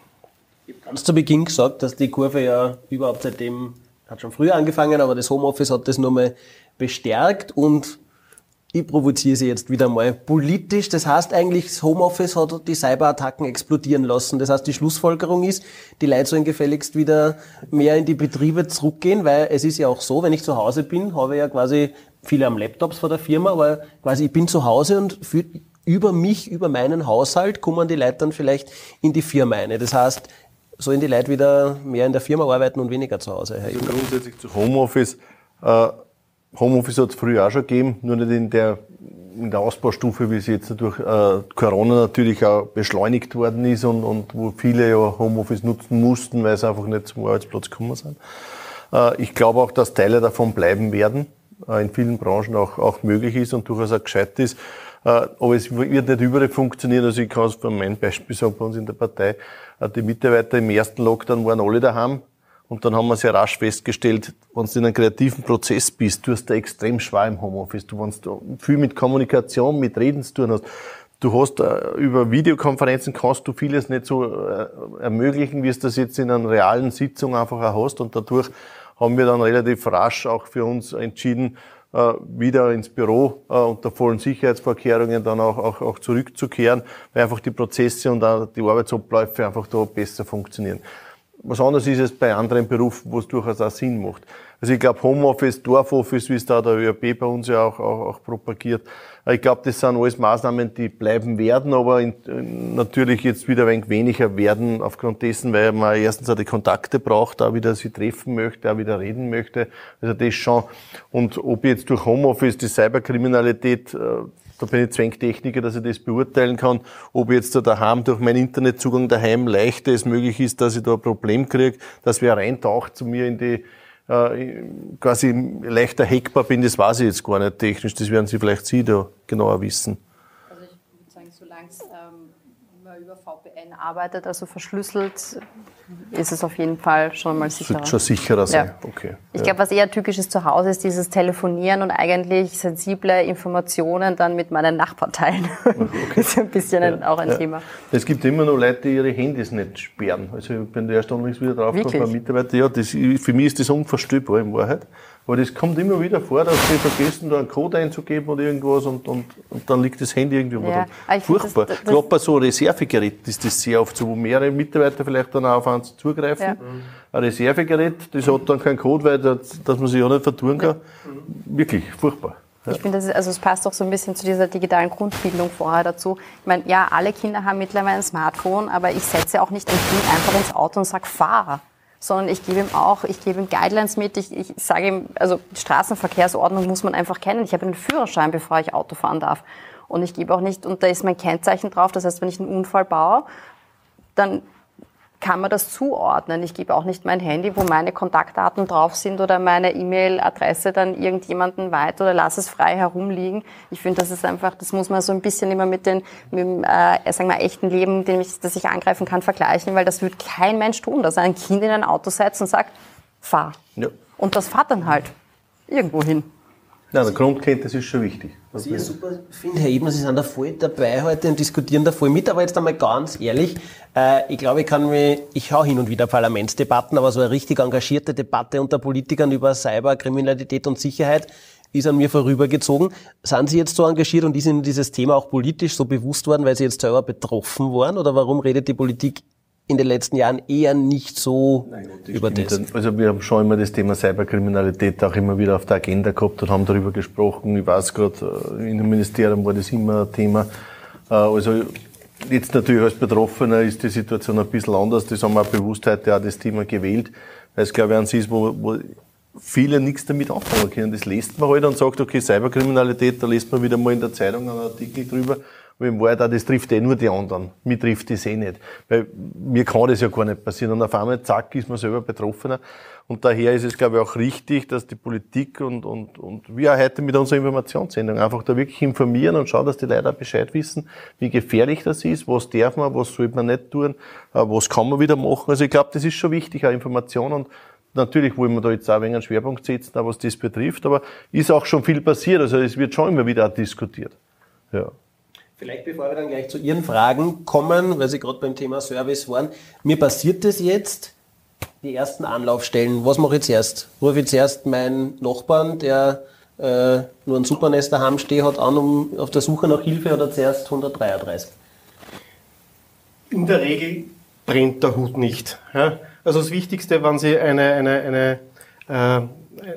Ich habe ganz zu Beginn gesagt, dass die Kurve ja überhaupt seitdem hat schon früher angefangen, aber das Homeoffice hat das nochmal bestärkt und ich provoziere sie jetzt wieder mal politisch. Das heißt eigentlich, das Homeoffice hat die Cyberattacken explodieren lassen. Das heißt, die Schlussfolgerung ist, die Leute sollen gefälligst wieder mehr in die Betriebe zurückgehen, weil es ist ja auch so, wenn ich zu Hause bin, habe ich ja quasi viele am Laptops vor der Firma, aber quasi ich bin zu Hause und für, über mich, über meinen Haushalt kommen die Leute dann vielleicht in die Firma eine. Das heißt, sollen die Leute wieder mehr in der Firma arbeiten und weniger zu Hause? Herr also grundsätzlich zu Homeoffice. Äh, Homeoffice hat es früher auch schon gegeben, nur nicht in der, in der Ausbaustufe, wie es jetzt durch äh, Corona natürlich auch beschleunigt worden ist und, und wo viele ja Homeoffice nutzen mussten, weil sie einfach nicht zum Arbeitsplatz gekommen sind. Äh, ich glaube auch, dass Teile davon bleiben werden, äh, in vielen Branchen auch, auch möglich ist und durchaus auch gescheit ist. Äh, aber es wird nicht überall funktionieren. Also ich kann es von meinem Beispiel sagen, bei uns in der Partei, äh, die Mitarbeiter im ersten Lockdown waren alle daheim. Und dann haben wir sehr rasch festgestellt, wenn du in einem kreativen Prozess bist, du hast da extrem schwer im Homeoffice. Du, wenn du viel mit Kommunikation, mit Reden zu tun hast, du hast äh, über Videokonferenzen kannst du vieles nicht so ermöglichen, wie es das jetzt in einer realen Sitzung einfach auch hast. Und dadurch haben wir dann relativ rasch auch für uns entschieden, wieder ins Büro äh, unter vollen Sicherheitsvorkehrungen dann auch, auch, auch zurückzukehren, weil einfach die Prozesse und auch die Arbeitsabläufe einfach da besser funktionieren. Was anderes ist es bei anderen Berufen, wo es durchaus auch Sinn macht. Also ich glaube Homeoffice, Dorfoffice, wie es da der ÖRB bei uns ja auch, auch, auch propagiert, ich glaube, das sind alles Maßnahmen, die bleiben werden, aber in, natürlich jetzt wieder ein wenig weniger werden aufgrund dessen, weil man erstens auch die Kontakte braucht, da wieder sie treffen möchte, auch wieder reden möchte. Also das schon. Und ob jetzt durch Homeoffice die Cyberkriminalität, äh, da bin ich Zwängtechniker, dass ich das beurteilen kann, ob jetzt da daheim durch meinen Internetzugang daheim leichter es möglich ist, dass ich da ein Problem kriege, dass wer reintaucht zu mir in die quasi leichter hackbar bin, das weiß ich jetzt gar nicht technisch. Das werden Sie vielleicht Sie da genauer wissen. Also ich würde sagen, solange ähm, man über VPN arbeitet, also verschlüsselt, ist es auf jeden Fall schon mal sicherer. Wird schon sicherer sein, ja. okay. Ich ja. glaube, was eher typisch ist zu Hause, ist dieses Telefonieren und eigentlich sensible Informationen dann mit meinen Nachbarteilen. Okay. das ist ein bisschen ja. ein, auch ein Thema. Es gibt immer noch Leute, die ihre Handys nicht sperren. Also ich bin erst unlängst wieder drauf gekommen, bei Mitarbeitern, ja, das, für mich ist das unvorstellbar in Wahrheit. Aber das kommt immer wieder vor, dass sie vergessen, da einen Code einzugeben oder irgendwas und, und, und dann liegt das Handy irgendwie ja, Furchtbar. Das, das Gerade bei so Reservegeräten ist das sehr oft so, wo mehrere Mitarbeiter vielleicht dann auf eins zugreifen. Ja. Ein Reservegerät, das hat dann keinen Code, weil das, dass man sich auch nicht vertun kann. Wirklich furchtbar. Ich finde, das ist, also es passt auch so ein bisschen zu dieser digitalen Grundbildung vorher dazu. Ich meine, ja, alle Kinder haben mittlerweile ein Smartphone, aber ich setze auch nicht ein Kind einfach ins Auto und sage, fahr sondern ich gebe ihm auch, ich gebe ihm Guidelines mit, ich, ich sage ihm, also Straßenverkehrsordnung muss man einfach kennen. Ich habe einen Führerschein, bevor ich Auto fahren darf. Und ich gebe auch nicht, und da ist mein Kennzeichen drauf, das heißt, wenn ich einen Unfall baue, dann kann man das zuordnen. Ich gebe auch nicht mein Handy, wo meine Kontaktdaten drauf sind oder meine E-Mail-Adresse dann irgendjemanden weiter oder lasse es frei herumliegen. Ich finde, das ist einfach, das muss man so ein bisschen immer mit, den, mit dem äh, sagen wir, echten Leben, dem ich, das ich angreifen kann, vergleichen, weil das würde kein Mensch tun, dass er ein Kind in ein Auto setzt und sagt, fahr. Ja. Und das fahrt dann halt irgendwo hin. Ja, der Grundkenntnis ist schon wichtig. Was ich super finde, Herr Ebner, Sie sind da voll dabei heute und diskutieren da voll mit, aber jetzt einmal ganz ehrlich, äh, ich glaube, ich kann mich, ich schaue hin und wieder Parlamentsdebatten, aber so eine richtig engagierte Debatte unter Politikern über Cyberkriminalität und Sicherheit ist an mir vorübergezogen. Sind Sie jetzt so engagiert und ist Ihnen dieses Thema auch politisch so bewusst worden, weil Sie jetzt selber betroffen waren? Oder warum redet die Politik in den letzten Jahren eher nicht so Nein, über das. Also wir haben schon immer das Thema Cyberkriminalität auch immer wieder auf der Agenda gehabt und haben darüber gesprochen. Ich weiß gerade, äh, in dem Ministerium war das immer ein Thema. Äh, also jetzt natürlich als Betroffener ist die Situation ein bisschen anders. Das haben wir auch bewusst heute auch das Thema gewählt, weil es glaube ich an sich ist, wo, wo viele nichts damit anfangen können. Das liest man halt und sagt, okay, Cyberkriminalität, da liest man wieder mal in der Zeitung einen Artikel drüber. Aber in Wahrheit auch, das trifft eh nur die anderen. Mir trifft das eh nicht. Weil mir kann das ja gar nicht passieren. Und auf einmal, zack, ist man selber Betroffener. Und daher ist es, glaube ich, auch richtig, dass die Politik und, und, und wir auch heute mit unserer Informationssendung einfach da wirklich informieren und schauen, dass die Leute auch Bescheid wissen, wie gefährlich das ist, was darf man, was sollte man nicht tun, äh, was kann man wieder machen. Also ich glaube, das ist schon wichtig, auch Information und Natürlich wollen wir da jetzt auch ein einen Schwerpunkt setzen, was das betrifft, aber ist auch schon viel passiert. Also es wird schon immer wieder auch diskutiert. Ja. Vielleicht bevor wir dann gleich zu Ihren Fragen kommen, weil Sie gerade beim Thema Service waren. Mir passiert das jetzt, die ersten Anlaufstellen. Was mache ich zuerst? Rufe ich zuerst meinen Nachbarn, der äh, nur ein Supernest daheim stehen hat, an, um auf der Suche nach Hilfe oder zuerst 133? In der Regel brennt der Hut nicht. Ja? Also das Wichtigste, wenn Sie eine, eine, eine äh,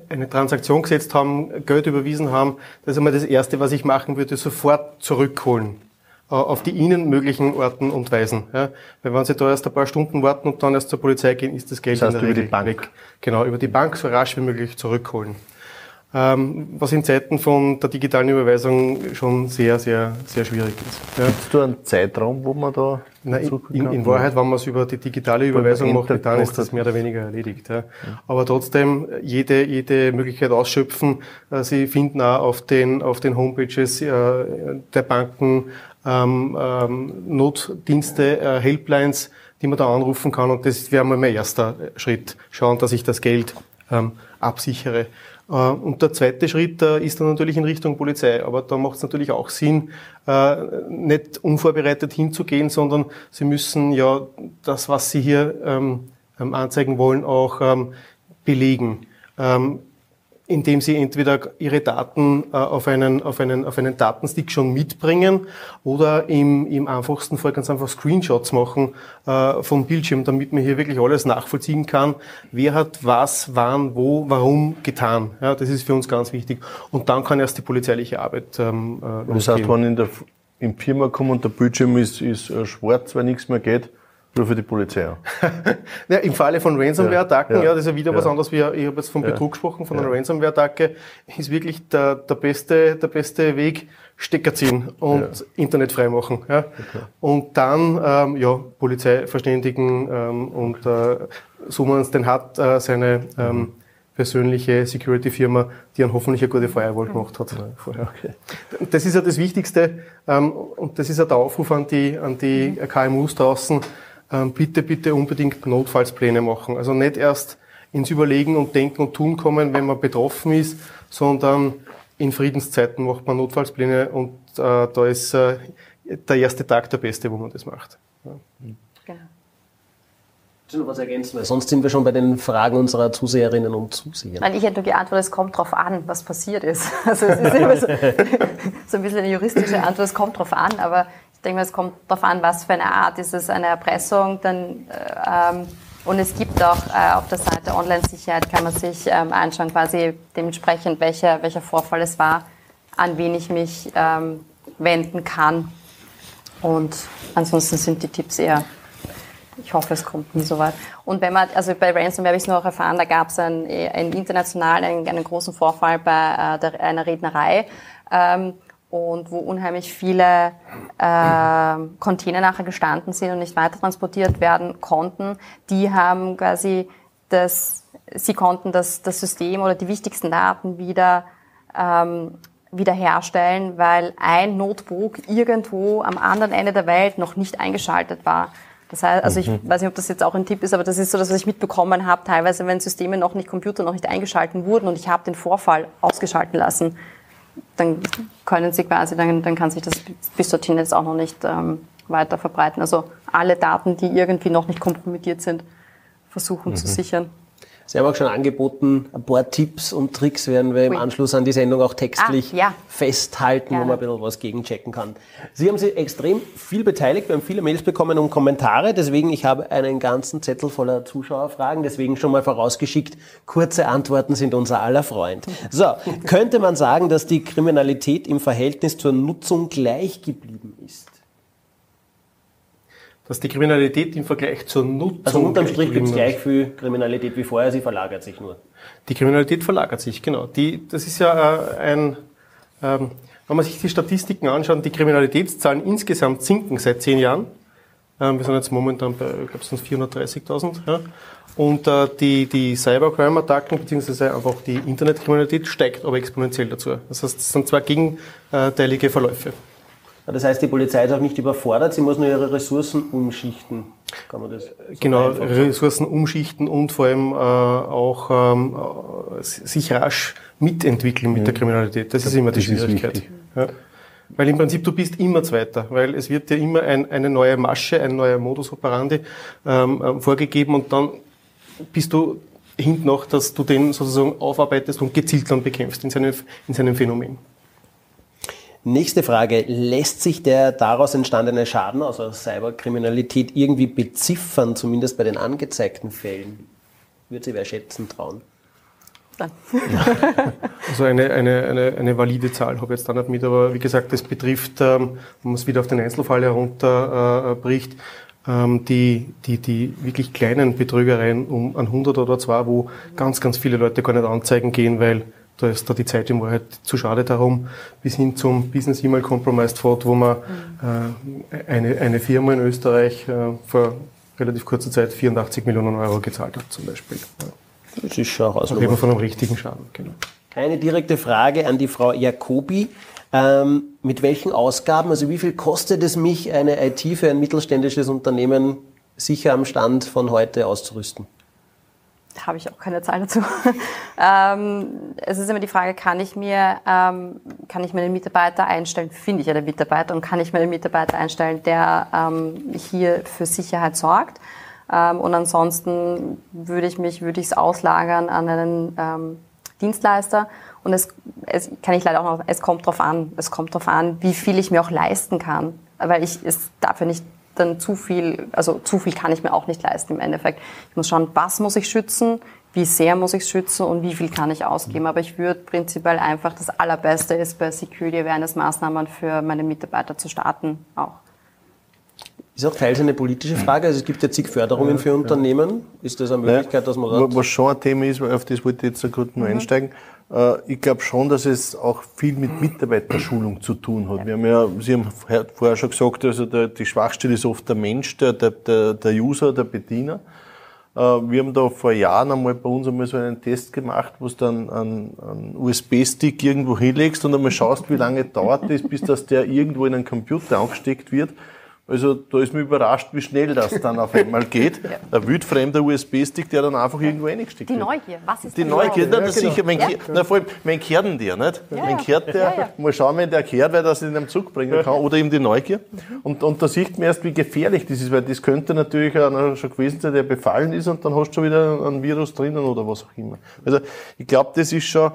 eine Transaktion gesetzt haben, Geld überwiesen haben, das ist einmal das Erste, was ich machen würde, sofort zurückholen äh, auf die ihnen möglichen Orten und Weisen. Ja? Weil wenn Sie da erst ein paar Stunden warten und dann erst zur Polizei gehen, ist das Geld das heißt, in der Regel über die Bank. weg. Genau, über die Bank so rasch wie möglich zurückholen. Ähm, was in Zeiten von der digitalen Überweisung schon sehr, sehr, sehr schwierig ist. Ja. Gibt es einen Zeitraum, wo man da Nein, in, in, Wahrheit, wenn man es über die digitale Überweisung macht, dann ist das mehr oder weniger erledigt. Ja. Aber trotzdem, jede, jede Möglichkeit ausschöpfen. Äh, Sie finden auch auf den, auf den Homepages äh, der Banken ähm, ähm, Notdienste, äh, Helplines, die man da anrufen kann. Und das wäre mal mein erster Schritt. Schauen, dass ich das Geld ähm, absichere. Äh, und der zweite Schritt äh, ist dann natürlich in Richtung Polizei. Aber da macht es natürlich auch Sinn, äh, nicht unvorbereitet hinzugehen, sondern Sie müssen ja das, was Sie hier ähm, ähm, anzeigen wollen, auch ähm, belegen indem sie entweder ihre Daten äh, auf, einen, auf, einen, auf einen Datenstick schon mitbringen oder im, im einfachsten Fall ganz einfach Screenshots machen äh, vom Bildschirm, damit man hier wirklich alles nachvollziehen kann, wer hat was, wann, wo, warum getan. Ja, das ist für uns ganz wichtig. Und dann kann erst die polizeiliche Arbeit ähm, äh, Das heißt, wenn in der im Firma kommt und der Bildschirm ist, ist äh, schwarz, weil nichts mehr geht, nur für die Polizei. ja, Im Falle von Ransomware-Attacken, ja, ja, das ist ja wieder ja. was anderes, wie ich habe jetzt von Betrug gesprochen, von einer Ransomware-Attacke, ist wirklich der, der, beste, der beste Weg, Stecker ziehen und Internet freimachen. Ja. Okay. Und dann ähm, ja, Polizei verständigen ähm, und äh, so man es denn hat, äh, seine ähm, persönliche Security-Firma, die dann hoffentlich eine gute Firewall gemacht hat. Vorher. Okay. Das ist ja das Wichtigste ähm, und das ist ja der Aufruf an die, an die KMUs draußen, bitte, bitte unbedingt Notfallspläne machen. Also nicht erst ins Überlegen und Denken und Tun kommen, wenn man betroffen ist, sondern in Friedenszeiten macht man Notfallspläne und äh, da ist äh, der erste Tag der beste, wo man das macht. Ja. Genau. Ich noch was ergänzen, weil sonst sind wir schon bei den Fragen unserer Zuseherinnen und Zuseher. Nein, ich hätte nur geantwortet, es kommt darauf an, was passiert ist. Also es ist immer so, so ein bisschen eine juristische Antwort, es kommt darauf an, aber ich denke mal, es kommt darauf an, was für eine Art. Ist es eine Erpressung? Dann, äh, ähm, und es gibt auch äh, auf der Seite Online-Sicherheit, kann man sich ähm, anschauen, quasi dementsprechend, welcher, welcher Vorfall es war, an wen ich mich ähm, wenden kann. Und ansonsten sind die Tipps eher ich hoffe, es kommt nie so weit. Und wenn man, also bei Ransomware habe ich es auch erfahren, da gab es einen, einen internationalen, einen, einen, großen Vorfall bei äh, der, einer Rednerei. Ähm, und wo unheimlich viele äh, Container nachher gestanden sind und nicht weiter transportiert werden konnten, die haben quasi das, sie konnten das, das System oder die wichtigsten Daten wieder ähm, wiederherstellen, weil ein Notebook irgendwo am anderen Ende der Welt noch nicht eingeschaltet war. Das heißt, also ich mhm. weiß nicht, ob das jetzt auch ein Tipp ist, aber das ist so das, was ich mitbekommen habe, teilweise, wenn Systeme noch nicht, Computer noch nicht eingeschalten wurden und ich habe den Vorfall ausgeschalten lassen, dann können sie quasi, dann, dann kann sich das bis dorthin jetzt auch noch nicht ähm, weiter verbreiten. Also alle Daten, die irgendwie noch nicht kompromittiert sind, versuchen mhm. zu sichern. Sie haben auch schon angeboten, ein paar Tipps und Tricks werden wir im. Anschluss an die Sendung auch textlich ah, ja. festhalten, Gerne. wo man ein bisschen was gegenchecken kann. Sie haben sich extrem viel beteiligt, wir haben viele Mails bekommen und Kommentare, deswegen ich habe einen ganzen Zettel voller Zuschauerfragen, deswegen schon mal vorausgeschickt, kurze Antworten sind unser aller Freund. So, könnte man sagen, dass die Kriminalität im Verhältnis zur Nutzung gleich geblieben ist? Dass die Kriminalität im Vergleich zur Nutzung. Also unterm Strich gibt es gleich viel Kriminalität wie vorher, sie verlagert sich nur. Die Kriminalität verlagert sich, genau. Die, das ist ja äh, ein, ähm, wenn man sich die Statistiken anschaut, die Kriminalitätszahlen insgesamt sinken seit zehn Jahren. Ähm, wir sind jetzt momentan bei, ich glaube, sind 430.000. Ja. Und äh, die, die Cybercrime-Attacken beziehungsweise einfach die Internetkriminalität steigt aber exponentiell dazu. Das heißt, es sind zwei gegenteilige Verläufe. Das heißt, die Polizei ist auch nicht überfordert, sie muss nur ihre Ressourcen umschichten. Kann man das so genau, Ressourcen umschichten und vor allem äh, auch ähm, äh, sich rasch mitentwickeln mit ja. der Kriminalität. Das ist immer die das Schwierigkeit. Ja. Weil im Prinzip du bist immer Zweiter, weil es wird dir immer ein, eine neue Masche, ein neuer Modus operandi ähm, äh, vorgegeben und dann bist du hinten noch, dass du den sozusagen aufarbeitest und gezielt dann bekämpfst in seinem, in seinem Phänomen. Nächste Frage. Lässt sich der daraus entstandene Schaden, also Cyberkriminalität, irgendwie beziffern, zumindest bei den angezeigten Fällen? Würde Sie wer schätzen trauen? Nein. also eine, eine, eine, eine valide Zahl habe ich jetzt da nicht mit, aber wie gesagt, das betrifft, ähm, wenn man es wieder auf den Einzelfall herunterbricht, äh, ähm, die, die, die wirklich kleinen Betrügereien um ein 100 oder zwei, wo ganz, ganz viele Leute gar nicht anzeigen gehen, weil da ist da die Zeit in Wahrheit zu schade darum, bis hin zum Business Email Compromised Fraud, wo man äh, eine, eine Firma in Österreich äh, vor relativ kurzer Zeit 84 Millionen Euro gezahlt hat, zum Beispiel. Das ist schon also reden von einem richtigen Schaden. Genau. Eine direkte Frage an die Frau Jacobi. Ähm, mit welchen Ausgaben, also wie viel kostet es mich, eine IT für ein mittelständisches Unternehmen sicher am Stand von heute auszurüsten? Habe ich auch keine Zahl dazu. ähm, es ist immer die Frage, kann ich mir, ähm, kann ich mir einen Mitarbeiter einstellen, finde ich einen Mitarbeiter und kann ich mir einen Mitarbeiter einstellen, der ähm, hier für Sicherheit sorgt. Ähm, und ansonsten würde ich mich, würde ich es auslagern an einen ähm, Dienstleister. Und es, es kann ich leider auch noch, es kommt drauf an, es kommt drauf an, wie viel ich mir auch leisten kann. Weil ich es dafür nicht dann zu viel, also zu viel kann ich mir auch nicht leisten im Endeffekt. Ich muss schauen, was muss ich schützen, wie sehr muss ich schützen und wie viel kann ich ausgeben. Aber ich würde prinzipiell einfach das Allerbeste ist, bei Security Awareness Maßnahmen für meine Mitarbeiter zu starten auch. Ist auch teils eine politische Frage. Also es gibt ja zig Förderungen für Unternehmen. Ist das eine Möglichkeit, dass man da... Was schon ein Thema ist, auf das wollte ich jetzt gut nur mhm. einsteigen. Äh, ich glaube schon, dass es auch viel mit Mitarbeiterschulung zu tun hat. Wir haben ja, Sie haben vorher schon gesagt, also der, die Schwachstelle ist oft der Mensch, der, der, der User, der Bediener. Äh, wir haben da vor Jahren einmal bei uns einmal so einen Test gemacht, wo du dann einen, einen USB-Stick irgendwo hinlegst und einmal schaust, wie lange dauert es, bis das der irgendwo in einen Computer angesteckt wird. Also da ist mir überrascht, wie schnell das dann auf einmal geht. ja. Ein wildfremder USB-Stick, der dann einfach irgendwo reingesteckt wird. Die Neugier, was ist Die Neugier, na, das ja, genau. sicher, mein, ja. na, vor allem, mein kehrt der, nicht? Ja, mein kehrt der, mal schauen, wenn der kehrt, weil das in einem Zug bringen kann, oder eben die Neugier. Und, und da sieht man erst, wie gefährlich das ist, weil das könnte natürlich einer schon gewesen sein, der befallen ist und dann hast du schon wieder ein Virus drinnen oder was auch immer. Also ich glaube, das ist schon,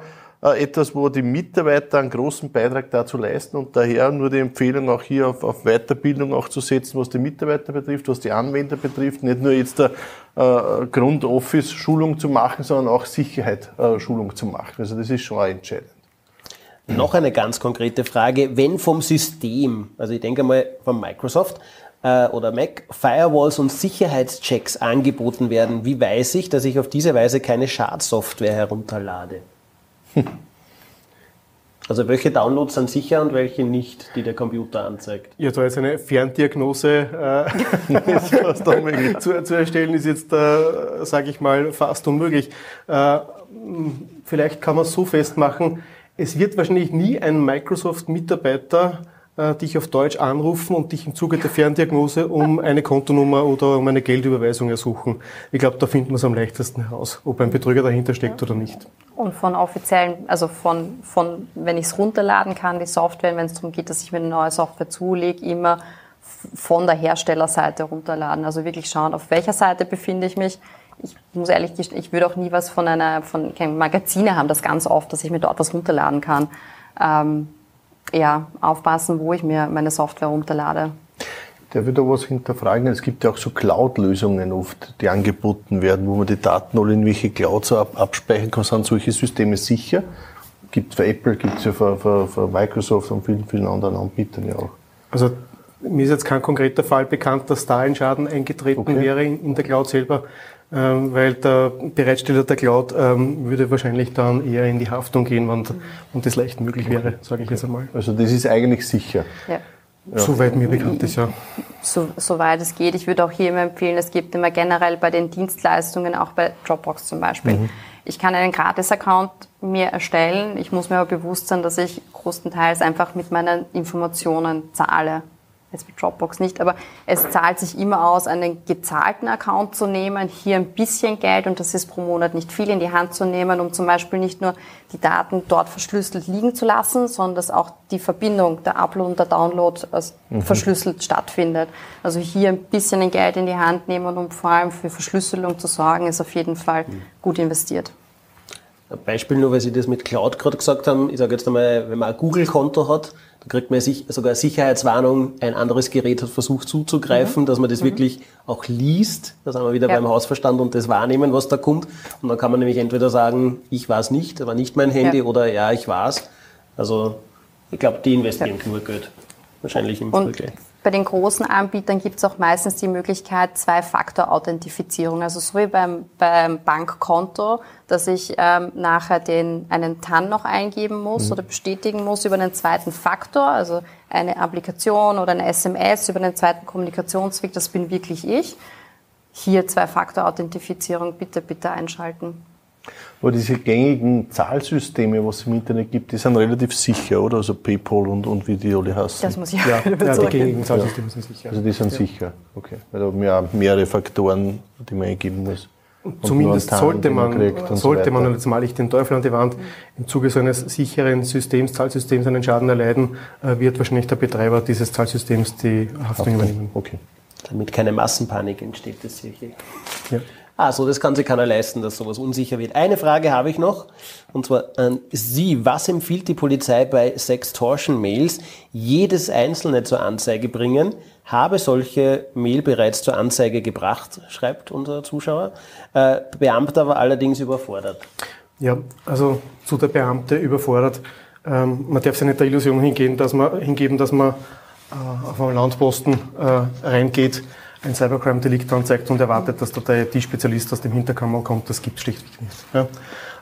etwas, wo die Mitarbeiter einen großen Beitrag dazu leisten und daher nur die Empfehlung auch hier auf, auf Weiterbildung auch zu setzen, was die Mitarbeiter betrifft, was die Anwender betrifft, nicht nur jetzt eine äh, Grundoffice-Schulung zu machen, sondern auch Sicherheit-Schulung äh, zu machen. Also das ist schon auch entscheidend. Noch eine ganz konkrete Frage. Wenn vom System, also ich denke mal von Microsoft äh, oder Mac, Firewalls und Sicherheitschecks angeboten werden, wie weiß ich, dass ich auf diese Weise keine Schadsoftware herunterlade? Also welche Downloads sind sicher und welche nicht, die der Computer anzeigt? Ja, da jetzt eine Ferndiagnose äh, zu, zu, erstellen, ist jetzt, äh, sage ich mal, fast unmöglich. Äh, vielleicht kann man es so festmachen, es wird wahrscheinlich nie ein Microsoft-Mitarbeiter äh, dich auf Deutsch anrufen und dich im Zuge der Ferndiagnose um eine Kontonummer oder um eine Geldüberweisung ersuchen. Ich glaube, da finden wir es am leichtesten heraus, ob ein Betrüger dahinter steckt oder nicht. Und von offiziellen, also von, von wenn ich es runterladen kann, die Software, wenn es darum geht, dass ich mir eine neue Software zulege, immer von der Herstellerseite runterladen. Also wirklich schauen, auf welcher Seite befinde ich mich. Ich muss ehrlich gestehen, ich würde auch nie was von einer, von Magazine haben das ganz oft, dass ich mir dort was runterladen kann. Ähm, ja, aufpassen, wo ich mir meine Software runterlade. Der da was hinterfragen. Es gibt ja auch so Cloud-Lösungen oft, die angeboten werden, wo man die Daten alle in welche Clouds abspeichern kann. Sind solche Systeme sicher? Gibt es für Apple, gibt es ja für, für, für, Microsoft und vielen, vielen anderen Anbietern ja auch. Also mir ist jetzt kein konkreter Fall bekannt, dass da ein Schaden eingetreten okay. wäre in, der Cloud selber, ähm, weil der Bereitsteller der Cloud ähm, würde wahrscheinlich dann eher in die Haftung gehen, wenn, und das leicht möglich wäre, sage ich jetzt einmal. Also das ist eigentlich sicher. Ja. Ja. Soweit mir bekannt ist, ja. So, soweit es geht. Ich würde auch hier immer empfehlen, es gibt immer generell bei den Dienstleistungen, auch bei Dropbox zum Beispiel. Mhm. Ich kann einen Gratis-Account mir erstellen. Ich muss mir aber bewusst sein, dass ich größtenteils einfach mit meinen Informationen zahle jetzt mit Dropbox nicht, aber es zahlt sich immer aus, einen gezahlten Account zu nehmen, hier ein bisschen Geld, und das ist pro Monat nicht viel, in die Hand zu nehmen, um zum Beispiel nicht nur die Daten dort verschlüsselt liegen zu lassen, sondern dass auch die Verbindung, der Upload und der Download mhm. verschlüsselt stattfindet. Also hier ein bisschen Geld in die Hand nehmen, um vor allem für Verschlüsselung zu sorgen, ist auf jeden Fall mhm. gut investiert. Ein Beispiel nur, weil Sie das mit Cloud gerade gesagt haben. Ich sage jetzt einmal, wenn man ein Google-Konto hat, da kriegt man sogar Sicherheitswarnung, ein anderes Gerät hat versucht zuzugreifen, mhm. dass man das mhm. wirklich auch liest. Da sind wir wieder ja. beim Hausverstand und das wahrnehmen, was da kommt. Und dann kann man nämlich entweder sagen, ich war es nicht, das war nicht mein Handy, ja. oder ja, ich war es. Also ich glaube, die investieren ja. nur Geld. Wahrscheinlich im Vergleich. Bei den großen Anbietern gibt es auch meistens die Möglichkeit Zwei-Faktor-Authentifizierung. Also so wie beim, beim Bankkonto, dass ich ähm, nachher den, einen TAN noch eingeben muss mhm. oder bestätigen muss über einen zweiten Faktor, also eine Applikation oder eine SMS über einen zweiten Kommunikationsweg, das bin wirklich ich. Hier Zwei-Faktor-Authentifizierung bitte, bitte einschalten. Aber diese gängigen Zahlsysteme, was es im Internet gibt, die sind relativ sicher, oder? Also PayPal und, und wie die alle heißen. Das muss ich ja, ja, die gängigen Zahlsysteme ja. sind sicher. Also die sind ja. sicher, okay. Weil da haben ja mehrere Faktoren, die man eingeben muss. Und Zumindest sollte man, man sollte so man, und jetzt male ich den Teufel an die Wand, im Zuge so eines sicheren Systems, Zahlsystems einen Schaden erleiden, äh, wird wahrscheinlich der Betreiber dieses Zahlsystems die Haftung übernehmen. Okay. Damit keine Massenpanik entsteht, das sehe ich. Ja. Also, das kann sich keiner leisten, dass sowas unsicher wird. Eine Frage habe ich noch, und zwar an Sie. Was empfiehlt die Polizei bei Sextortion-Mails? Jedes einzelne zur Anzeige bringen? Habe solche Mail bereits zur Anzeige gebracht, schreibt unser Zuschauer. Äh, Beamter war allerdings überfordert. Ja, also zu der Beamte überfordert. Ähm, man darf sich nicht der Illusion hingehen, dass man, hingeben, dass man äh, auf einen Landposten äh, reingeht ein Cybercrime-Delikt anzeigt und erwartet, dass da der IT-Spezialist aus dem Hinterkammer kommt, das gibt es schlichtweg nicht. Ja.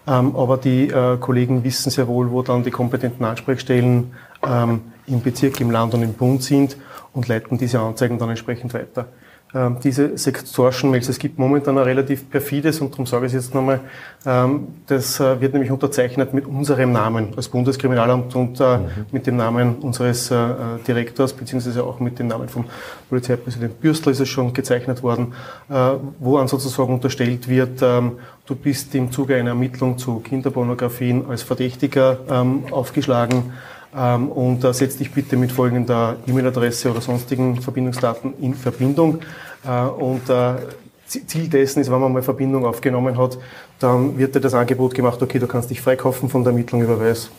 Ähm, aber die äh, Kollegen wissen sehr wohl, wo dann die kompetenten Ansprechstellen ähm, im Bezirk, im Land und im Bund sind und leiten diese Anzeigen dann entsprechend weiter. Ähm, diese Sextortion-Mails. Es gibt momentan ein relativ perfides, und darum sage ich es jetzt nochmal, ähm, das äh, wird nämlich unterzeichnet mit unserem Namen als Bundeskriminalamt und äh, mhm. mit dem Namen unseres äh, Direktors, beziehungsweise auch mit dem Namen vom Polizeipräsident Bürstler ist es schon gezeichnet worden, wo an sozusagen unterstellt wird, ähm, du bist im Zuge einer Ermittlung zu Kinderpornografien als Verdächtiger aufgeschlagen und äh, setz dich bitte mit folgender E-Mail-Adresse oder sonstigen Verbindungsdaten in Verbindung. Äh, und äh, Ziel dessen ist, wenn man mal Verbindung aufgenommen hat, dann wird dir das Angebot gemacht, okay, du kannst dich freikaufen von der Ermittlung, überweis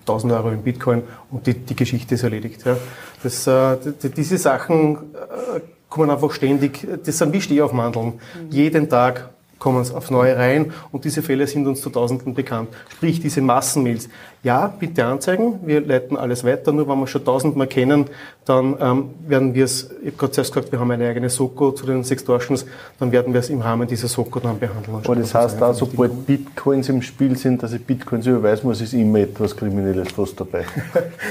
1000 Euro in Bitcoin und die, die Geschichte ist erledigt. Ja. Das, äh, diese Sachen äh, kommen einfach ständig, das sind wie Stehaufmandeln. Mhm. Jeden Tag kommen aufs Neue rein und diese Fälle sind uns zu Tausenden bekannt. Sprich, diese Massenmails. Ja, bitte anzeigen, wir leiten alles weiter, nur wenn wir schon tausendmal kennen, dann ähm, werden wir es, ich habe gerade zuerst gesagt, wir haben eine eigene Soko zu den Sextortions, dann werden wir es im Rahmen dieser Soko dann behandeln. Aber das heißt auch, sobald Bitcoins im Spiel sind, dass ich Bitcoins überweisen muss, ist immer etwas Kriminelles fast dabei.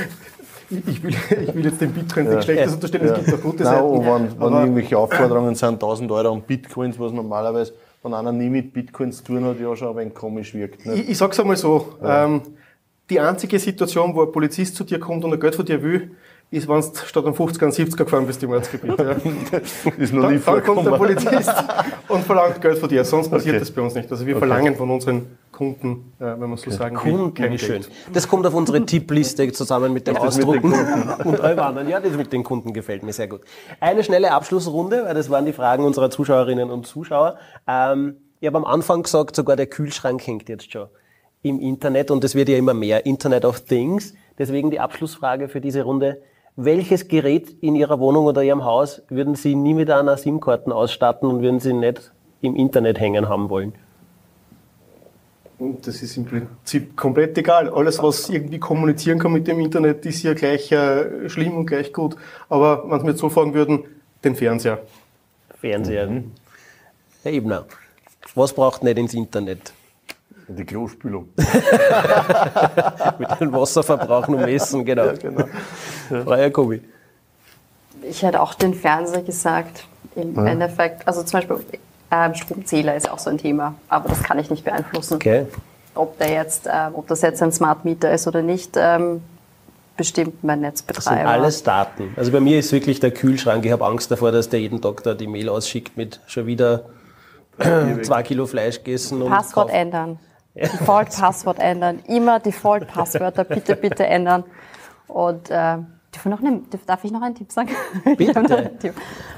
ich will, ich will jetzt den Bitcoin ja. nichts Schlechtes unterstellen, es gibt auch gute Nein, Seiten. Wenn, wenn irgendwelche Aufforderungen sind, 1000 Euro an Bitcoins, was normalerweise, wenn einer nie mit Bitcoins zu tun hat, ja schon ein wenig komisch wirkt. Ne? Ich, ich sag's einmal so, ja. ähm, die einzige Situation, wo ein Polizist zu dir kommt und ein Geld von dir will, ist, wenn du statt einem 50er einen 70er gefahren bist im Ortsgebiet. Ja. ist noch nie dann, dann kommt der Polizist und verlangt Geld von dir. Sonst passiert okay. das bei uns nicht. Also wir okay. verlangen von unseren Kunden, äh, wenn man so sagen Kunden, will, wie schön. Das kommt auf unsere Tippliste zusammen mit dem Ausdrucken mit und allem anderen. Ja, das mit den Kunden gefällt mir sehr gut. Eine schnelle Abschlussrunde, weil das waren die Fragen unserer Zuschauerinnen und Zuschauer. Ähm, ich habe am Anfang gesagt, sogar der Kühlschrank hängt jetzt schon im Internet und es wird ja immer mehr. Internet of Things. Deswegen die Abschlussfrage für diese Runde. Welches Gerät in Ihrer Wohnung oder Ihrem Haus würden Sie nie mit einer SIM-Karten ausstatten und würden Sie nicht im Internet hängen haben wollen? Das ist im Prinzip komplett egal. Alles, was irgendwie kommunizieren kann mit dem Internet, ist ja gleich äh, schlimm und gleich gut. Aber wenn Sie mir jetzt so fragen würden, den Fernseher. Fernseher. Mhm. Herr Ebner, was braucht nicht ins Internet? Die Klospülung. Mit dem Wasserverbrauch nur messen, genau. Ja, genau. Ja. Frau Jakobi. Ich hätte auch den Fernseher gesagt. Im ja. Endeffekt, also zum Beispiel ähm, Stromzähler ist auch so ein Thema, aber das kann ich nicht beeinflussen. Okay. Ob, der jetzt, äh, ob das jetzt ein Smart Meter ist oder nicht, ähm, bestimmt mein Netzbetreiber. Das sind alles Daten. Also bei mir ist wirklich der Kühlschrank. Ich habe Angst davor, dass der jeden Tag da die Mail ausschickt mit schon wieder zwei Kilo Fleisch gegessen. Passwort ändern. Default-Passwort ändern. Immer Default-Passwörter bitte, bitte ändern. Und äh, noch eine, darf ich noch einen Tipp sagen? Bitte. Tipp.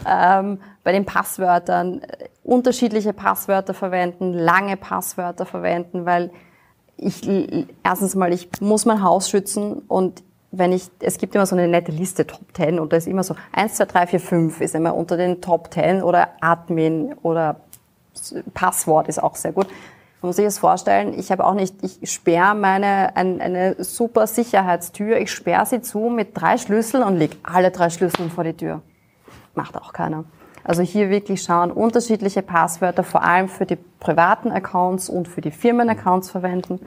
Ähm, bei den Passwörtern äh, unterschiedliche Passwörter verwenden, lange Passwörter verwenden, weil ich erstens mal, ich muss mein Haus schützen und wenn ich, es gibt immer so eine nette Liste, Top 10, und da ist immer so 1, 2, 3, 4, 5 ist immer unter den Top 10 oder Admin oder Passwort ist auch sehr gut. Man muss sich das vorstellen, ich habe auch nicht, ich sperre meine, ein, eine super Sicherheitstür, ich sperre sie zu mit drei Schlüsseln und lege alle drei Schlüssel vor die Tür. Macht auch keiner. Also hier wirklich schauen, unterschiedliche Passwörter, vor allem für die privaten Accounts und für die Firmenaccounts verwenden.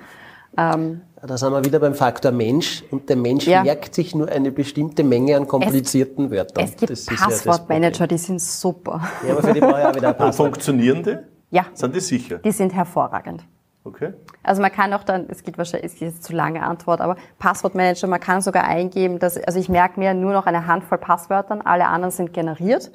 Ähm, da sind wir wieder beim Faktor Mensch und der Mensch ja. merkt sich nur eine bestimmte Menge an komplizierten es, Wörtern. Es gibt Passwortmanager, ja die sind super. Ja, aber für die brauche ich auch wieder ein Passwort. Funktionierende? Ja. Sind die sicher? Die sind hervorragend. Okay. Also man kann auch dann, es geht wahrscheinlich, es ist jetzt zu lange Antwort, aber Passwortmanager, man kann sogar eingeben, dass, also ich merke mir nur noch eine Handvoll Passwörtern, alle anderen sind generiert,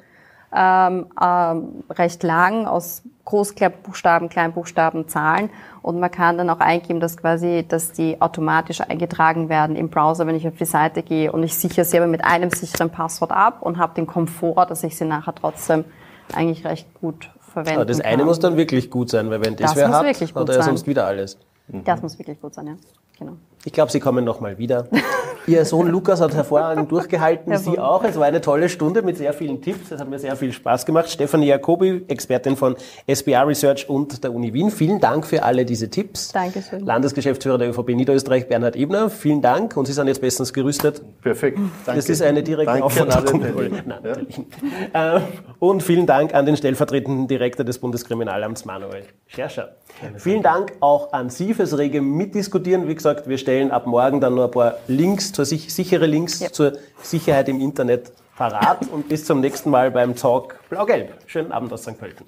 ähm, ähm, recht lang aus Großbuchstaben, Kleinbuchstaben, Zahlen und man kann dann auch eingeben, dass quasi, dass die automatisch eingetragen werden im Browser, wenn ich auf die Seite gehe und ich sichere sie aber mit einem sicheren Passwort ab und habe den Komfort, dass ich sie nachher trotzdem eigentlich recht gut verwenden Aber das eine kann. muss dann wirklich gut sein, weil wenn das, das wer hat, hat er sonst wieder alles. Das muss wirklich gut sein, ja. Genau. Ich glaube, Sie kommen nochmal wieder. Ihr Sohn Lukas hat hervorragend durchgehalten, Sie auch. Es war eine tolle Stunde mit sehr vielen Tipps. Es hat mir sehr viel Spaß gemacht. Stefanie Jacobi, Expertin von SBA Research und der Uni Wien. Vielen Dank für alle diese Tipps. Dankeschön. Landesgeschäftsführer der ÖVP Niederösterreich, Bernhard Ebner. Vielen Dank und Sie sind jetzt bestens gerüstet. Perfekt. Danke. Das ist eine direkte Danke Aufforderung. Ja. Äh, und vielen Dank an den stellvertretenden Direktor des Bundeskriminalamts, Manuel Scherscher. Vielen Dank auch an Sie fürs rege Mitdiskutieren. Wie gesagt, wir stellen ab morgen dann nur ein paar Links, zur, sichere Links ja. zur Sicherheit im Internet parat und bis zum nächsten Mal beim Talk Blau-Gelb. Schönen Abend aus St. Pölten.